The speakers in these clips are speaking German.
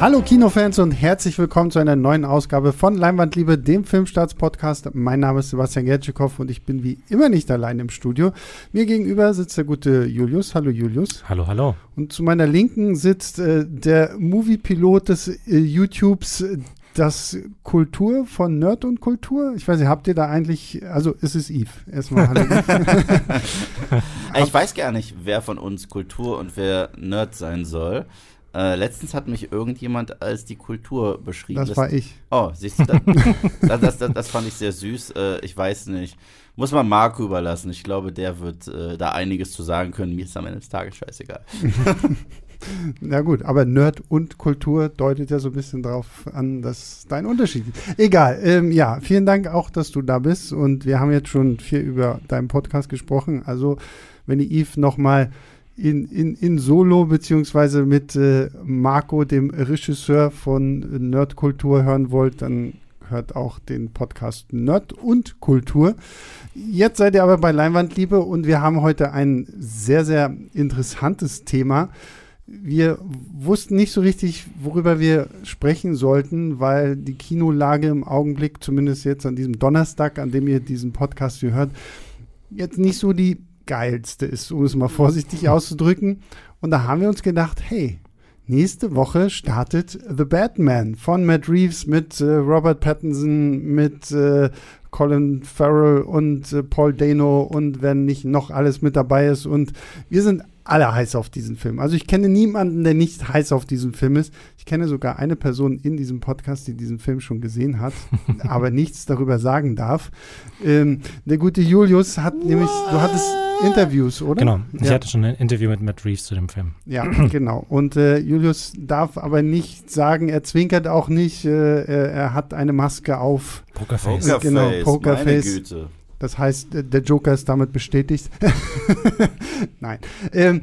Hallo Kinofans und herzlich willkommen zu einer neuen Ausgabe von Leinwandliebe, dem Filmstarts-Podcast. Mein Name ist Sebastian Gertschikow und ich bin wie immer nicht allein im Studio. Mir gegenüber sitzt der gute Julius. Hallo Julius. Hallo, hallo. Und zu meiner Linken sitzt äh, der Movie-Pilot des äh, YouTubes, das Kultur von Nerd und Kultur. Ich weiß nicht, habt ihr da eigentlich, also es ist Eve. Erstmal hallo ich weiß gar nicht, wer von uns Kultur und wer Nerd sein soll. Äh, letztens hat mich irgendjemand als die Kultur beschrieben. Das war ich. Oh, siehst du, das, das, das, das, fand ich sehr süß. Äh, ich weiß nicht. Muss man Marco überlassen. Ich glaube, der wird äh, da einiges zu sagen können. Mir ist am Ende des Tages scheißegal. Na gut, aber Nerd und Kultur deutet ja so ein bisschen darauf an, dass da ein Unterschied ist. Egal, ähm, ja, vielen Dank auch, dass du da bist und wir haben jetzt schon viel über deinen Podcast gesprochen. Also, wenn ihr Yves nochmal in, in, in Solo beziehungsweise mit äh, Marco, dem Regisseur von Nerdkultur, hören wollt, dann hört auch den Podcast Nerd und Kultur. Jetzt seid ihr aber bei Leinwandliebe und wir haben heute ein sehr, sehr interessantes Thema. Wir wussten nicht so richtig, worüber wir sprechen sollten, weil die Kinolage im Augenblick, zumindest jetzt an diesem Donnerstag, an dem ihr diesen Podcast hier hört, jetzt nicht so die geilste ist, um es mal vorsichtig auszudrücken. Und da haben wir uns gedacht, hey, nächste Woche startet The Batman von Matt Reeves mit äh, Robert Pattinson, mit äh, Colin Farrell und äh, Paul Dano und wenn nicht noch alles mit dabei ist. Und wir sind alle heiß auf diesen Film. Also ich kenne niemanden, der nicht heiß auf diesen Film ist. Ich kenne sogar eine Person in diesem Podcast, die diesen Film schon gesehen hat, aber nichts darüber sagen darf. Ähm, der gute Julius hat What? nämlich, du hattest Interviews, oder? Genau, ich ja. hatte schon ein Interview mit Matt Reeves zu dem Film. Ja, genau. Und äh, Julius darf aber nicht sagen, er zwinkert auch nicht, äh, er hat eine Maske auf. Pokerface. Pokerface, genau, Pokerface. Meine Güte. Das heißt, der Joker ist damit bestätigt. Nein. Ähm,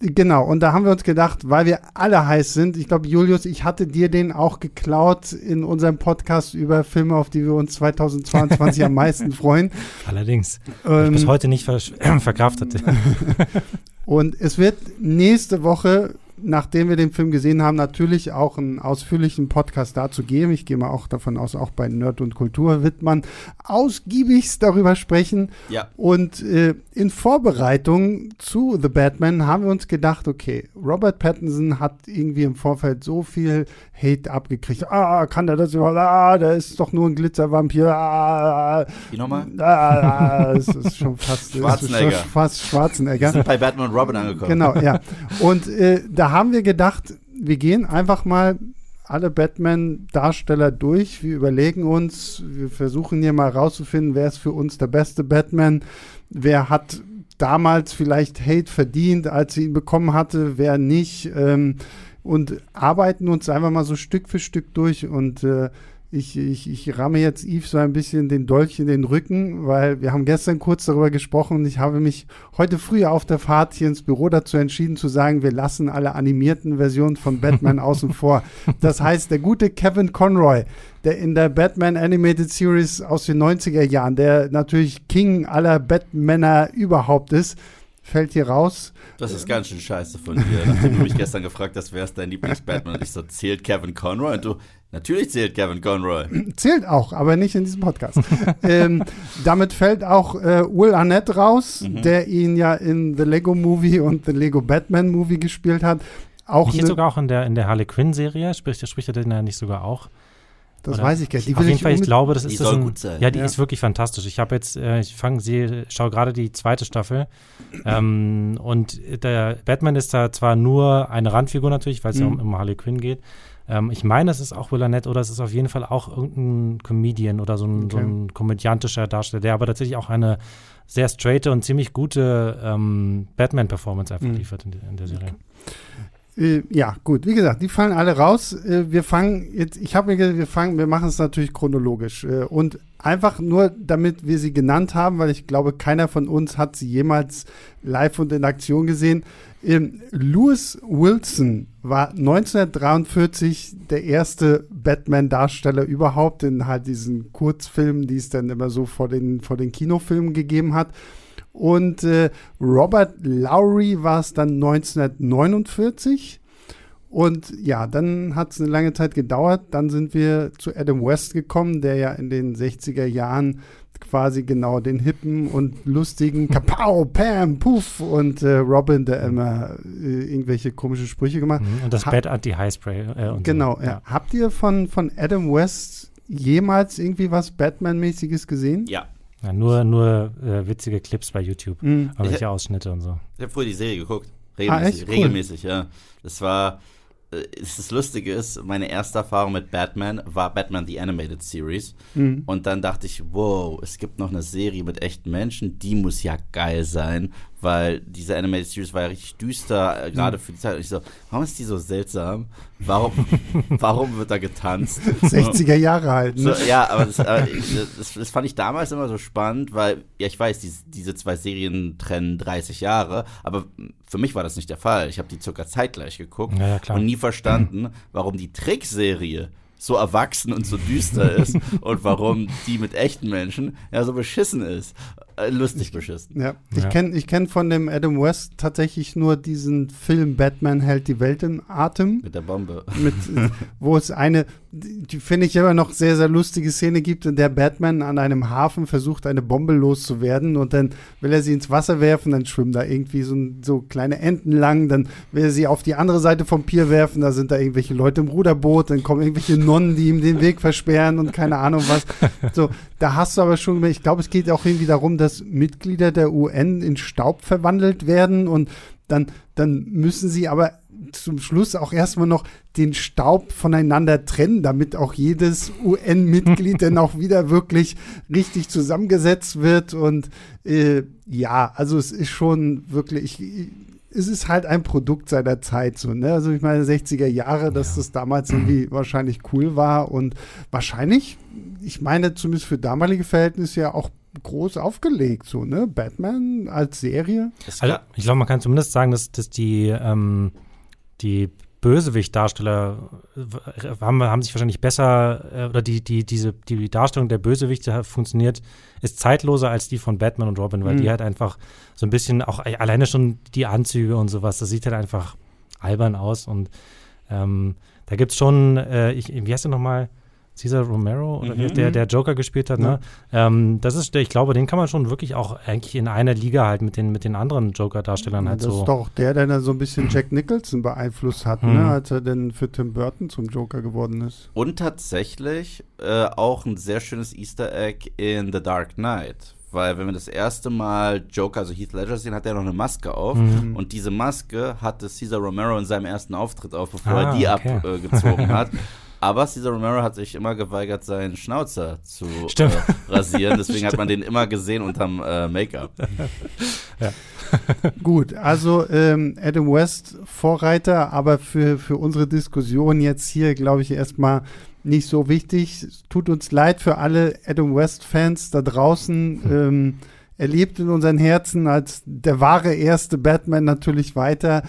genau, und da haben wir uns gedacht, weil wir alle heiß sind, ich glaube, Julius, ich hatte dir den auch geklaut in unserem Podcast über Filme, auf die wir uns 2022 am meisten freuen. Allerdings. Ähm, ich bis heute nicht ver verkraftet. und es wird nächste Woche nachdem wir den Film gesehen haben, natürlich auch einen ausführlichen Podcast dazu geben. Ich gehe mal auch davon aus, auch bei Nerd und Kultur wird man ausgiebigst darüber sprechen. Ja. Und äh, in Vorbereitung zu The Batman haben wir uns gedacht, okay, Robert Pattinson hat irgendwie im Vorfeld so viel Hate abgekriegt. Ah, kann der das überhaupt? Ah, der ist doch nur ein Glitzervampir. Ah, Wie nochmal? Ah, das ist schon fast Schwarzenegger. Schon fast Schwarzenegger. Wir sind bei Batman und Robin angekommen. Genau, ja. Und äh, da haben wir gedacht, wir gehen einfach mal alle Batman-Darsteller durch. Wir überlegen uns, wir versuchen hier mal rauszufinden, wer ist für uns der beste Batman, wer hat damals vielleicht Hate verdient, als sie ihn bekommen hatte, wer nicht. Ähm, und arbeiten uns einfach mal so Stück für Stück durch und äh, ich, ich, ich ramme jetzt Yves so ein bisschen den Dolch in den Rücken, weil wir haben gestern kurz darüber gesprochen und ich habe mich heute früh auf der Fahrt hier ins Büro dazu entschieden zu sagen, wir lassen alle animierten Versionen von Batman außen vor. Das heißt, der gute Kevin Conroy, der in der Batman Animated Series aus den 90er Jahren, der natürlich King aller Batmaner überhaupt ist, fällt hier raus. Das ist ganz schön scheiße von dir. Nachdem du mich gestern gefragt hast, wer ist dein Lieblings-Batman? Und ich so, zählt Kevin Conroy? Und du, natürlich zählt Kevin Conroy. Zählt auch, aber nicht in diesem Podcast. ähm, damit fällt auch äh, Will Arnett raus, mhm. der ihn ja in The Lego Movie und The Lego Batman Movie gespielt hat. Auch nicht sogar auch in der, in der Harley Quinn-Serie, spricht, spricht er denn ja nicht sogar auch? Das Oder? weiß ich gar nicht. Die Auf jeden Fall, ich glaube, das ist das ein, gut sein. Ja, die ja. ist wirklich fantastisch. Ich habe jetzt, äh, ich fange sie, schaue gerade die zweite Staffel. ähm, und der Batman ist da zwar nur eine Randfigur natürlich, weil es mhm. ja um, um Harley Quinn geht. Ähm, ich meine, es ist auch Will Arnett oder es ist auf jeden Fall auch irgendein Comedian oder so ein, okay. so ein komödiantischer Darsteller, der aber tatsächlich auch eine sehr straighte und ziemlich gute ähm, Batman-Performance einfach mhm. liefert in, in, der Serie. Okay. Äh, ja, gut. Wie gesagt, die fallen alle raus. Äh, wir fangen jetzt, ich habe mir gesagt, wir fangen, wir machen es natürlich chronologisch. Äh, und einfach nur, damit wir sie genannt haben, weil ich glaube, keiner von uns hat sie jemals live und in Aktion gesehen. Ähm, Lewis Wilson war 1943 der erste Batman-Darsteller überhaupt in halt diesen Kurzfilmen, die es dann immer so vor den, vor den Kinofilmen gegeben hat. Und äh, Robert Lowry war es dann 1949. Und ja, dann hat es eine lange Zeit gedauert. Dann sind wir zu Adam West gekommen, der ja in den 60er Jahren quasi genau den hippen und lustigen Kapow, Pam, Puff und äh, Robin, der immer äh, irgendwelche komische Sprüche gemacht. Mhm, und das Ha- Bad Anti-Highspray. Äh, und Genau, so. ja. Habt ihr von, von Adam West jemals irgendwie was Batman-mäßiges gesehen? Ja. Ja, nur nur äh, witzige Clips bei YouTube. Mhm. Aber welche Ausschnitte und so. Ich habe früher die Serie geguckt. Ah, Regelmäßig, echt? Cool. regelmäßig, ja. Das war, das Lustige ist, meine erste Erfahrung mit Batman war Batman The Animated Series. Mhm. Und dann dachte ich, wow, es gibt noch eine Serie mit echten Menschen, die muss ja geil sein, weil diese Animated Series war ja richtig düster, äh, gerade für die Zeit. Und ich so, warum ist die so seltsam? Warum, warum wird da getanzt? 60er Jahre halt. So, Ne? ja, aber das, das, das fand ich damals immer so spannend, weil, ja, ich weiß, diese, diese zwei Serien trennen 30 Jahre, aber für mich war das nicht der Fall. Ich habe die circa zeitgleich geguckt Ja, ja, und nie verstanden, warum die Trickserie so erwachsen und so düster ist und warum die mit echten Menschen ja so beschissen ist. Äh, lustig beschissen. Ja, ich Ja. kenne ich kenn von dem Adam West tatsächlich nur diesen Film Batman hält die Welt im Atem, Mit der Bombe. mit, wo es eine, die finde ich immer noch sehr, sehr lustige Szene gibt, in der Batman an einem Hafen versucht, eine Bombe loszuwerden und dann will er sie ins Wasser werfen, dann schwimmen da irgendwie so, so kleine Enten lang, dann will er sie auf die andere Seite vom Pier werfen, da sind da irgendwelche Leute im Ruderboot, dann kommen irgendwelche Nonnen, die ihm den Weg versperren und keine Ahnung was. So, da hast du aber schon, ich glaube, es geht auch irgendwie darum, dass Mitglieder der UN in Staub verwandelt werden und dann, dann müssen sie aber zum Schluss auch erstmal noch den Staub voneinander trennen, damit auch jedes UN-Mitglied dann auch wieder wirklich richtig zusammengesetzt wird. Und äh, ja, also es ist schon wirklich, es ist halt ein Produkt seiner Zeit so, ne? Also ich meine 60er Jahre, dass Ja. das damals irgendwie wahrscheinlich cool war und wahrscheinlich, ich meine zumindest für damalige Verhältnisse ja auch groß aufgelegt, so, ne? Batman als Serie. Also, ich glaube, man kann zumindest sagen, dass, dass die, ähm, die Bösewicht-Darsteller äh, haben, haben sich wahrscheinlich besser, äh, oder die, die, diese, die Darstellung der Bösewichte funktioniert, ist zeitloser als die von Batman und Robin, weil Mhm. die halt einfach so ein bisschen, auch äh, alleine schon die Anzüge und sowas, das sieht halt einfach albern aus und ähm, da gibt es schon, äh, ich, wie heißt der nochmal? Cesar Romero, oder wie Mhm. der, der Joker gespielt hat, ne? Ähm, das ist, ich glaube, den kann man schon wirklich auch eigentlich in einer Liga halt mit den, mit den anderen Joker-Darstellern halt das so. ist doch der, der dann so ein bisschen Jack Nicholson beeinflusst hat, Mhm. ne? als er dann für Tim Burton zum Joker geworden ist. Und tatsächlich äh, auch ein sehr schönes Easter Egg in The Dark Knight. Weil wenn wir das erste Mal Joker, also Heath Ledger sehen, hat er noch eine Maske auf. Mhm. Und diese Maske hatte Cesar Romero in seinem ersten Auftritt auf, bevor Ah, er die okay. abgezogen äh, gezogen hat. Aber Cesar Romero hat sich immer geweigert, seinen Schnauzer zu äh, rasieren. Deswegen hat man den immer gesehen unterm äh, Make-up. Gut, also ähm, Adam West Vorreiter, aber für, für unsere Diskussion jetzt hier, glaube ich, erstmal nicht so wichtig. Es Tut uns leid für alle Adam West-Fans da draußen. Ähm, er lebt in unseren Herzen als der wahre erste Batman natürlich weiter.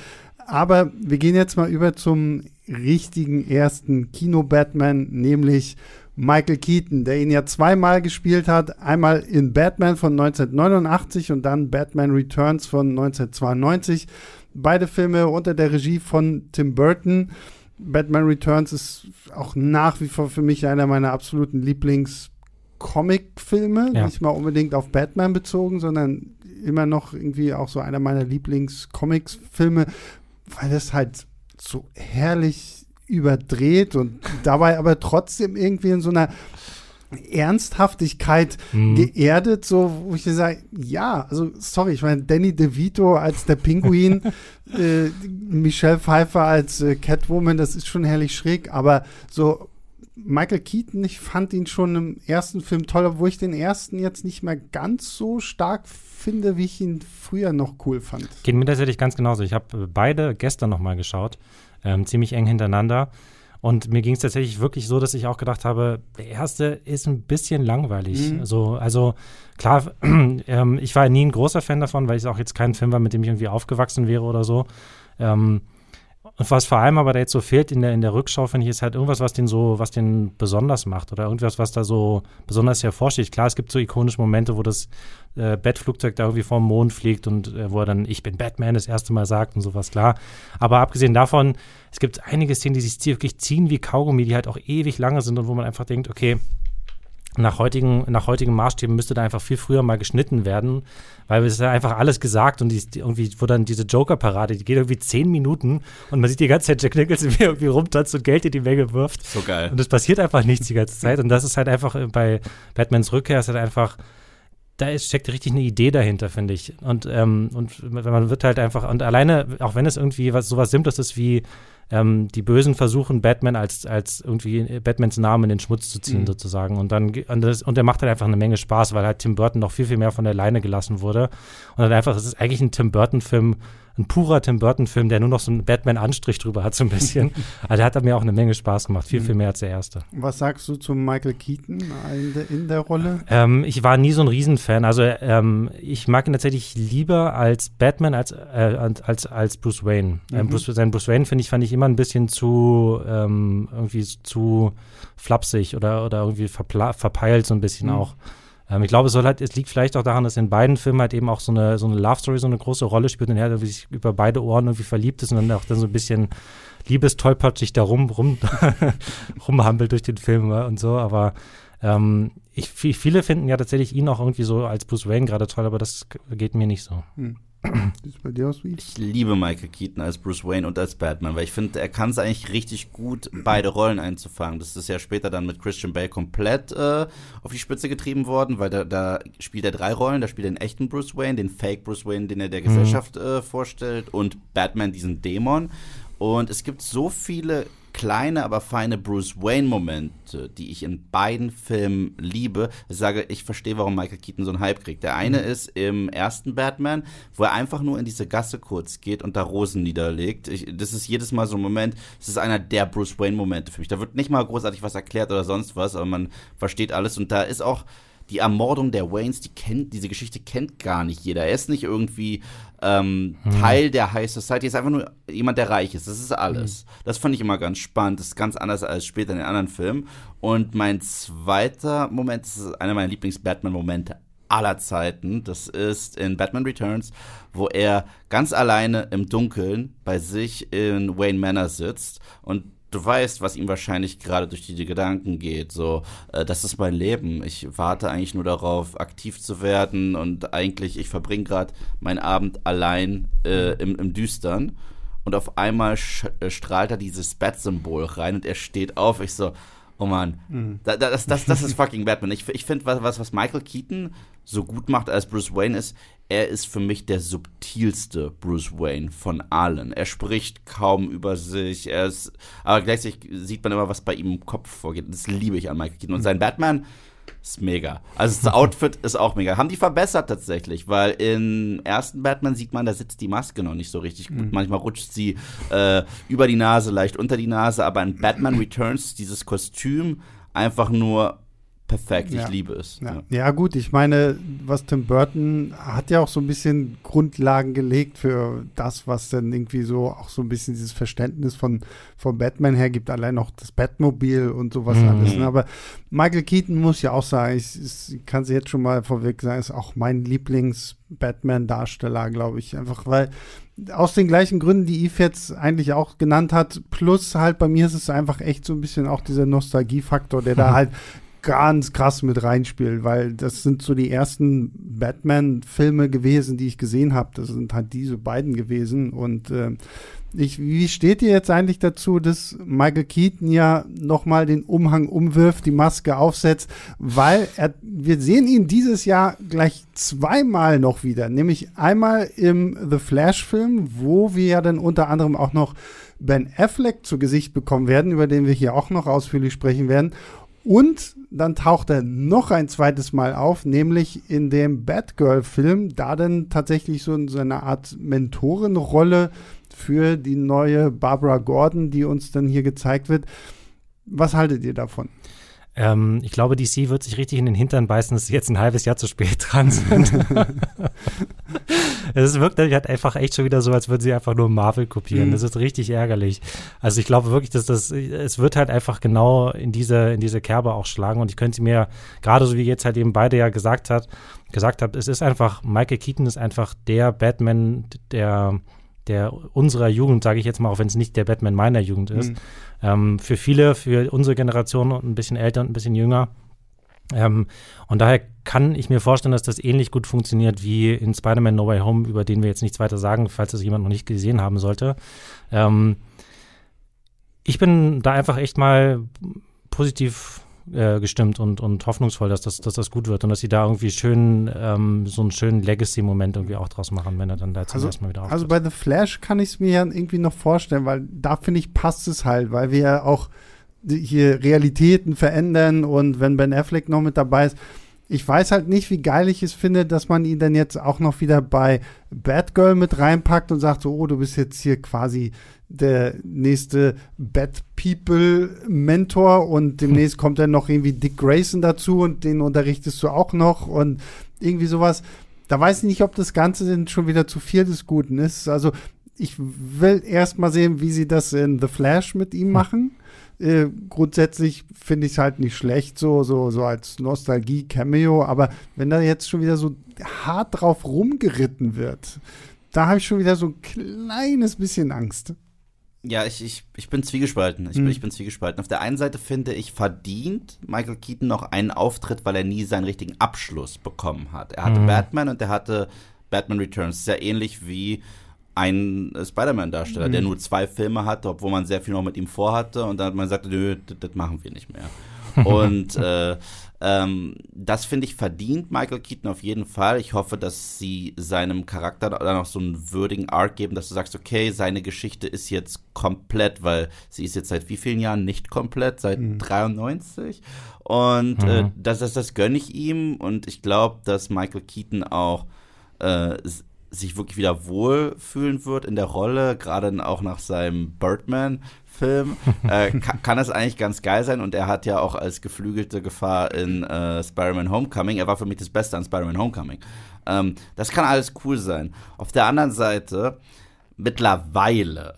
Aber wir gehen jetzt mal über zum richtigen ersten Kino-Batman, nämlich Michael Keaton, der ihn ja zweimal gespielt hat. Einmal in Batman von 1989 und dann Batman Returns von 1992. Beide Filme unter der Regie von Tim Burton. Batman Returns ist auch nach wie vor für mich einer meiner absoluten Lieblings-Comic-Filme. Ja. Nicht mal unbedingt auf Batman bezogen, sondern immer noch irgendwie auch so einer meiner Lieblings-Comics-Filme, weil das halt so herrlich überdreht und dabei aber trotzdem irgendwie in so einer Ernsthaftigkeit Mhm. geerdet, so wo ich sage, ja, also sorry, ich meine, Danny DeVito als der Pinguin, äh, Michelle Pfeiffer als äh, Catwoman, das ist schon herrlich schräg, aber so Michael Keaton, ich fand ihn schon im ersten Film toll, obwohl ich den ersten jetzt nicht mehr ganz so stark finde, wie ich ihn früher noch cool fand. Geht mir tatsächlich ganz genauso. Ich habe beide gestern nochmal geschaut, ähm, ziemlich eng hintereinander. Und mir ging es tatsächlich wirklich so, dass ich auch gedacht habe, der erste ist ein bisschen langweilig. Mhm. So, also klar, ähm, ich war nie ein großer Fan davon, weil es auch jetzt kein Film war, mit dem ich irgendwie aufgewachsen wäre oder so. Ähm, Und was vor allem aber da jetzt so fehlt in der, in der Rückschau, finde ich, ist halt irgendwas, was den so, was den besonders macht oder irgendwas, was da so besonders hervorsteht. Klar, es gibt so ikonische Momente, wo das äh, Bettflugzeug da irgendwie vom Mond fliegt und äh, wo er dann Ich bin Batman das erste Mal sagt und sowas, klar. Aber abgesehen davon, es gibt einige Szenen, die sich wirklich ziehen wie Kaugummi, die halt auch ewig lange sind und wo man einfach denkt, okay, nach heutigen, nach heutigen Maßstäben müsste da einfach viel früher mal geschnitten werden, weil es ist ja einfach alles gesagt und die, irgendwie, wo dann diese Joker-Parade, die geht irgendwie zehn Minuten und man sieht die ganze Zeit Jack Nicholson, wie irgendwie rumtanzt und Geld in die Menge wirft. So geil. Und es passiert einfach nichts die ganze Zeit und das ist halt einfach äh, bei Batmans Rückkehr ist halt einfach, da ist, steckt richtig eine Idee dahinter, finde ich. Und, ähm, und man wird halt einfach, und alleine, auch wenn es irgendwie was sowas Simples ist wie ähm, die Bösen versuchen, Batman als, als irgendwie Batmans Namen in den Schmutz zu ziehen, mhm. sozusagen. Und dann, und, das, und der macht halt einfach eine Menge Spaß, weil halt Tim Burton noch viel, viel mehr von der Leine gelassen wurde. Und dann einfach, es ist eigentlich ein Tim Burton-Film, ein purer Tim Burton-Film, der nur noch so einen Batman-Anstrich drüber hat, so ein bisschen. also der hat mir auch eine Menge Spaß gemacht, viel, viel mehr als der erste. Was sagst du zu Michael Keaton in der, in der Rolle? Ähm, ich war nie so ein Riesenfan. Also ähm, ich mag ihn tatsächlich lieber als Batman als, äh, als, als Bruce Wayne. Ähm, mhm. Ähm, Bruce, sein Bruce Wayne, finde ich, fand ich immer ein bisschen zu ähm, irgendwie zu flapsig oder, oder irgendwie verpeilt so ein bisschen mhm. auch. Ähm, ich glaube, es, halt, es liegt vielleicht auch daran, dass in beiden Filmen halt eben auch so eine, so eine Love Story so eine große Rolle spielt und er irgendwie sich über beide Ohren irgendwie verliebt ist und dann auch dann so ein bisschen liebestolpert da rum, rum rumhampelt durch den Film und so, aber ähm, ich, viele finden ja tatsächlich ihn auch irgendwie so als Bruce Wayne gerade toll, aber das geht mir nicht so. Hm. Ist bei dir aus wie? Ich liebe Michael Keaton als Bruce Wayne und als Batman, weil ich finde, er kann es eigentlich richtig gut, beide Rollen einzufangen. Das ist ja später dann mit Christian Bale komplett äh, auf die Spitze getrieben worden, weil da, da, spielt er drei Rollen. Da spielt er den echten Bruce Wayne, den Fake Bruce Wayne, den er der mhm. Gesellschaft äh, vorstellt und Batman, diesen Dämon. Und es gibt so viele kleine, aber feine Bruce Wayne-Momente, die ich in beiden Filmen liebe. Ich sage, ich verstehe, warum Michael Keaton so einen Hype kriegt. Der eine mhm. ist im ersten Batman, wo er einfach nur in diese Gasse kurz geht und da Rosen niederlegt. Ich, das ist jedes Mal so ein Moment, das ist einer der Bruce Wayne-Momente für mich. Da wird nicht mal großartig was erklärt oder sonst was, aber man versteht alles und da ist auch die Ermordung der Waynes, die kennt, diese Geschichte kennt gar nicht jeder. Er ist nicht irgendwie ähm, hm. Teil der High Society, er ist einfach nur jemand, der reich ist. Das ist alles. Hm. Das fand ich immer ganz spannend. Das ist ganz anders als später in den anderen Filmen. Und mein zweiter Moment, das ist einer meiner Lieblings-Batman-Momente aller Zeiten. Das ist in Batman Returns, wo er ganz alleine im Dunkeln bei sich in Wayne Manor sitzt und du weißt, was ihm wahrscheinlich gerade durch die Gedanken geht. So, äh, das ist mein Leben. Ich warte eigentlich nur darauf, aktiv zu werden und eigentlich, ich verbringe gerade meinen Abend allein äh, im, im Düstern. Und auf einmal äh, strahlt er dieses Bat-Symbol rein und er steht auf. Ich so, oh Mann, mhm. das, das, das, das ist fucking Batman. Ich, ich finde, was, was Michael Keaton so gut macht als Bruce Wayne ist, er ist für mich der subtilste Bruce Wayne von allen. Er spricht kaum über sich, er ist, aber gleichzeitig sieht man immer, was bei ihm im Kopf vorgeht. Das liebe ich an Michael Keaton. Und sein Batman ist mega. Also das Outfit ist auch mega. Haben die verbessert tatsächlich, weil im ersten Batman sieht man, da sitzt die Maske noch nicht so richtig gut. Mhm. Manchmal rutscht sie äh, über die Nase, leicht unter die Nase, aber in Batman Returns dieses Kostüm einfach nur perfekt. Ich liebe es. Ja. ja. gut, ich meine, was Tim Burton hat ja auch so ein bisschen Grundlagen gelegt für das, was dann irgendwie so auch so ein bisschen dieses Verständnis von, von Batman hergibt, allein noch das Batmobil und sowas mhm. alles. Ne? Aber Michael Keaton muss ja auch sagen, ich, ich kann sie jetzt schon mal vorweg sagen, ist auch mein Lieblings-Batman-Darsteller, glaube ich. Einfach weil aus den gleichen Gründen, die Yves jetzt eigentlich auch genannt hat, plus halt bei mir ist es einfach echt so ein bisschen auch dieser Nostalgiefaktor, der da halt ganz krass mit reinspielt, weil das sind so die ersten Batman-Filme gewesen, die ich gesehen habe. Das sind halt diese beiden gewesen. Und äh, ich, wie steht ihr jetzt eigentlich dazu, dass Michael Keaton ja nochmal den Umhang umwirft, die Maske aufsetzt, weil er, wir sehen ihn dieses Jahr gleich zweimal noch wieder, nämlich einmal im The Flash-Film, wo wir ja dann unter anderem auch noch Ben Affleck zu Gesicht bekommen werden, über den wir hier auch noch ausführlich sprechen werden. Und dann taucht er noch ein zweites Mal auf, nämlich in dem Batgirl-Film, da dann tatsächlich so, in so eine Art Mentorenrolle für die neue Barbara Gordon, die uns dann hier gezeigt wird. Was haltet ihr davon? Ähm, ich glaube, DC wird sich richtig in den Hintern beißen, dass sie jetzt ein halbes Jahr zu spät dran sind. es wirkt halt einfach echt schon wieder so, als würden sie einfach nur Marvel kopieren. Mhm. Das ist richtig ärgerlich. Also ich glaube wirklich, dass das, es wird halt einfach genau in diese, in diese Kerbe auch schlagen und ich könnte mir, gerade so wie jetzt halt eben beide ja gesagt hat, gesagt habt, es ist einfach, Michael Keaton ist einfach der Batman, der der unserer Jugend, sage ich jetzt mal, auch wenn es nicht der Batman meiner Jugend ist. Mhm. Ähm, für viele, für unsere Generation und ein bisschen älter und ein bisschen jünger. Ähm, und daher kann ich mir vorstellen, dass das ähnlich gut funktioniert wie in Spider-Man No Way Home, über den wir jetzt nichts weiter sagen, falls das jemand noch nicht gesehen haben sollte. Ähm, ich bin da einfach echt mal positiv äh, gestimmt und, und hoffnungsvoll, dass das, dass das gut wird und dass sie da irgendwie schön ähm, so einen schönen Legacy-Moment irgendwie auch draus machen, wenn er dann da zum also, ersten Mal wieder auftritt. Also bei The Flash kann ich es mir ja irgendwie noch vorstellen, weil da finde ich, passt es halt, weil wir ja auch hier Realitäten verändern und wenn Ben Affleck noch mit dabei ist, ich weiß halt nicht, wie geil ich es finde, dass man ihn dann jetzt auch noch wieder bei Batgirl mit reinpackt und sagt so, oh, du bist jetzt hier quasi der nächste Bad People Mentor und demnächst kommt dann noch irgendwie Dick Grayson dazu und den unterrichtest du auch noch und irgendwie sowas. Da weiß ich nicht, ob das Ganze denn schon wieder zu viel des Guten ist. Also ich will erst mal sehen, wie sie das in The Flash mit ihm hm. machen. Äh, grundsätzlich finde ich es halt nicht schlecht, so, so, so als Nostalgie-Cameo, aber wenn da jetzt schon wieder so hart drauf rumgeritten wird, da habe ich schon wieder so ein kleines bisschen Angst. Ja, ich, ich, ich bin zwiegespalten. Ich, hm. ich bin zwiegespalten. Auf der einen Seite finde ich verdient Michael Keaton noch einen Auftritt, weil er nie seinen richtigen Abschluss bekommen hat. Er hatte hm. Batman und er hatte Batman Returns. Sehr ähnlich wie ein Spider-Man-Darsteller, mhm. der nur zwei Filme hatte, obwohl man sehr viel noch mit ihm vorhatte und dann hat man gesagt, nö, das machen wir nicht mehr. und äh, ähm, das finde ich verdient Michael Keaton auf jeden Fall. Ich hoffe, dass sie seinem Charakter dann noch so einen würdigen Arc geben, dass du sagst, okay, seine Geschichte ist jetzt komplett, weil sie ist jetzt seit wie vielen Jahren nicht komplett? Seit mhm. 93? Und äh, mhm. äh, das, das, das gönne ich ihm und ich glaube, dass Michael Keaton auch äh, sich wirklich wieder wohlfühlen wird in der Rolle, gerade auch nach seinem Birdman-Film, äh, kann, kann das eigentlich ganz geil sein. Und er hat ja auch als geflügelte Gefahr in äh, Spider-Man Homecoming, er war für mich das Beste an Spider-Man Homecoming. Ähm, das kann alles cool sein. Auf der anderen Seite, mittlerweile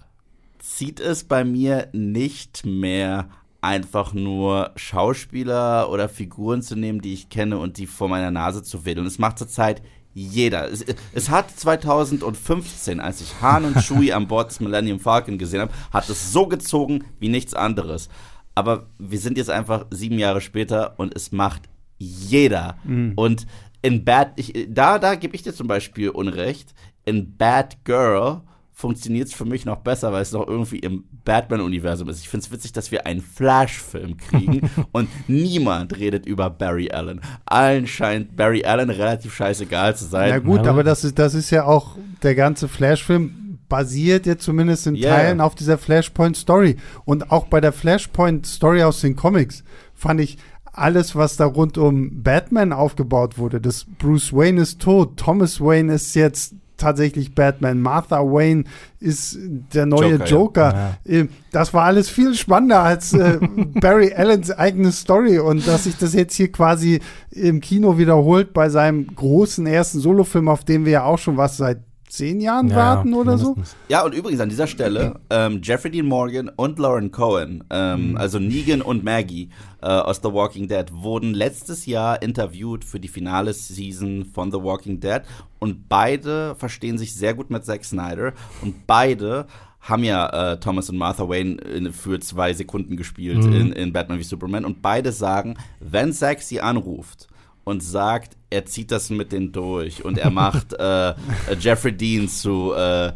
zieht es bei mir nicht mehr einfach nur Schauspieler oder Figuren zu nehmen, die ich kenne und die vor meiner Nase zu wedeln. Es macht zurzeit jeder. Es, es, hat 2015, als ich Han und Chewie an Bord des Millennium Falcon gesehen habe, hat es so gezogen wie nichts anderes. Aber wir sind jetzt einfach sieben Jahre später und es macht jeder. Mhm. Und in Bad, ich, da, da gebe ich dir zum Beispiel Unrecht. In Bad Girl funktioniert es für mich noch besser, weil es noch irgendwie im Batman-Universum ist. Ich finde es witzig, dass wir einen Flash-Film kriegen und niemand redet über Barry Allen. Allen scheint Barry Allen relativ scheißegal zu sein. Ja gut, aber das ist, das ist ja auch der ganze Flash-Film basiert jetzt zumindest in yeah. Teilen auf dieser Flashpoint-Story. Und auch bei der Flashpoint-Story aus den Comics fand ich alles, was da rund um Batman aufgebaut wurde, dass Bruce Wayne ist tot, Thomas Wayne ist jetzt tatsächlich Batman. Martha Wayne ist der neue Joker. Joker. Ja. Ähm, das war alles viel spannender als äh, Barry Allens eigene Story und dass sich das jetzt hier quasi im Kino wiederholt bei seinem großen ersten Solofilm, auf dem wir ja auch schon was seit zehn Jahren ja, warten oder mindestens. so. Ja, und übrigens an dieser Stelle, ähm, Jeffrey Dean Morgan und Lauren Cohen, ähm, mhm. also Negan und Maggie äh, aus The Walking Dead, wurden letztes Jahr interviewt für die finale Season von The Walking Dead und beide verstehen sich sehr gut mit Zack Snyder und beide haben ja äh, Thomas und Martha Wayne in, für zwei Sekunden gespielt mhm. in, in Batman wie Superman und beide sagen, wenn Zack sie anruft und sagt, er zieht das mit denen durch und er macht äh, Jeffrey Dean zu äh,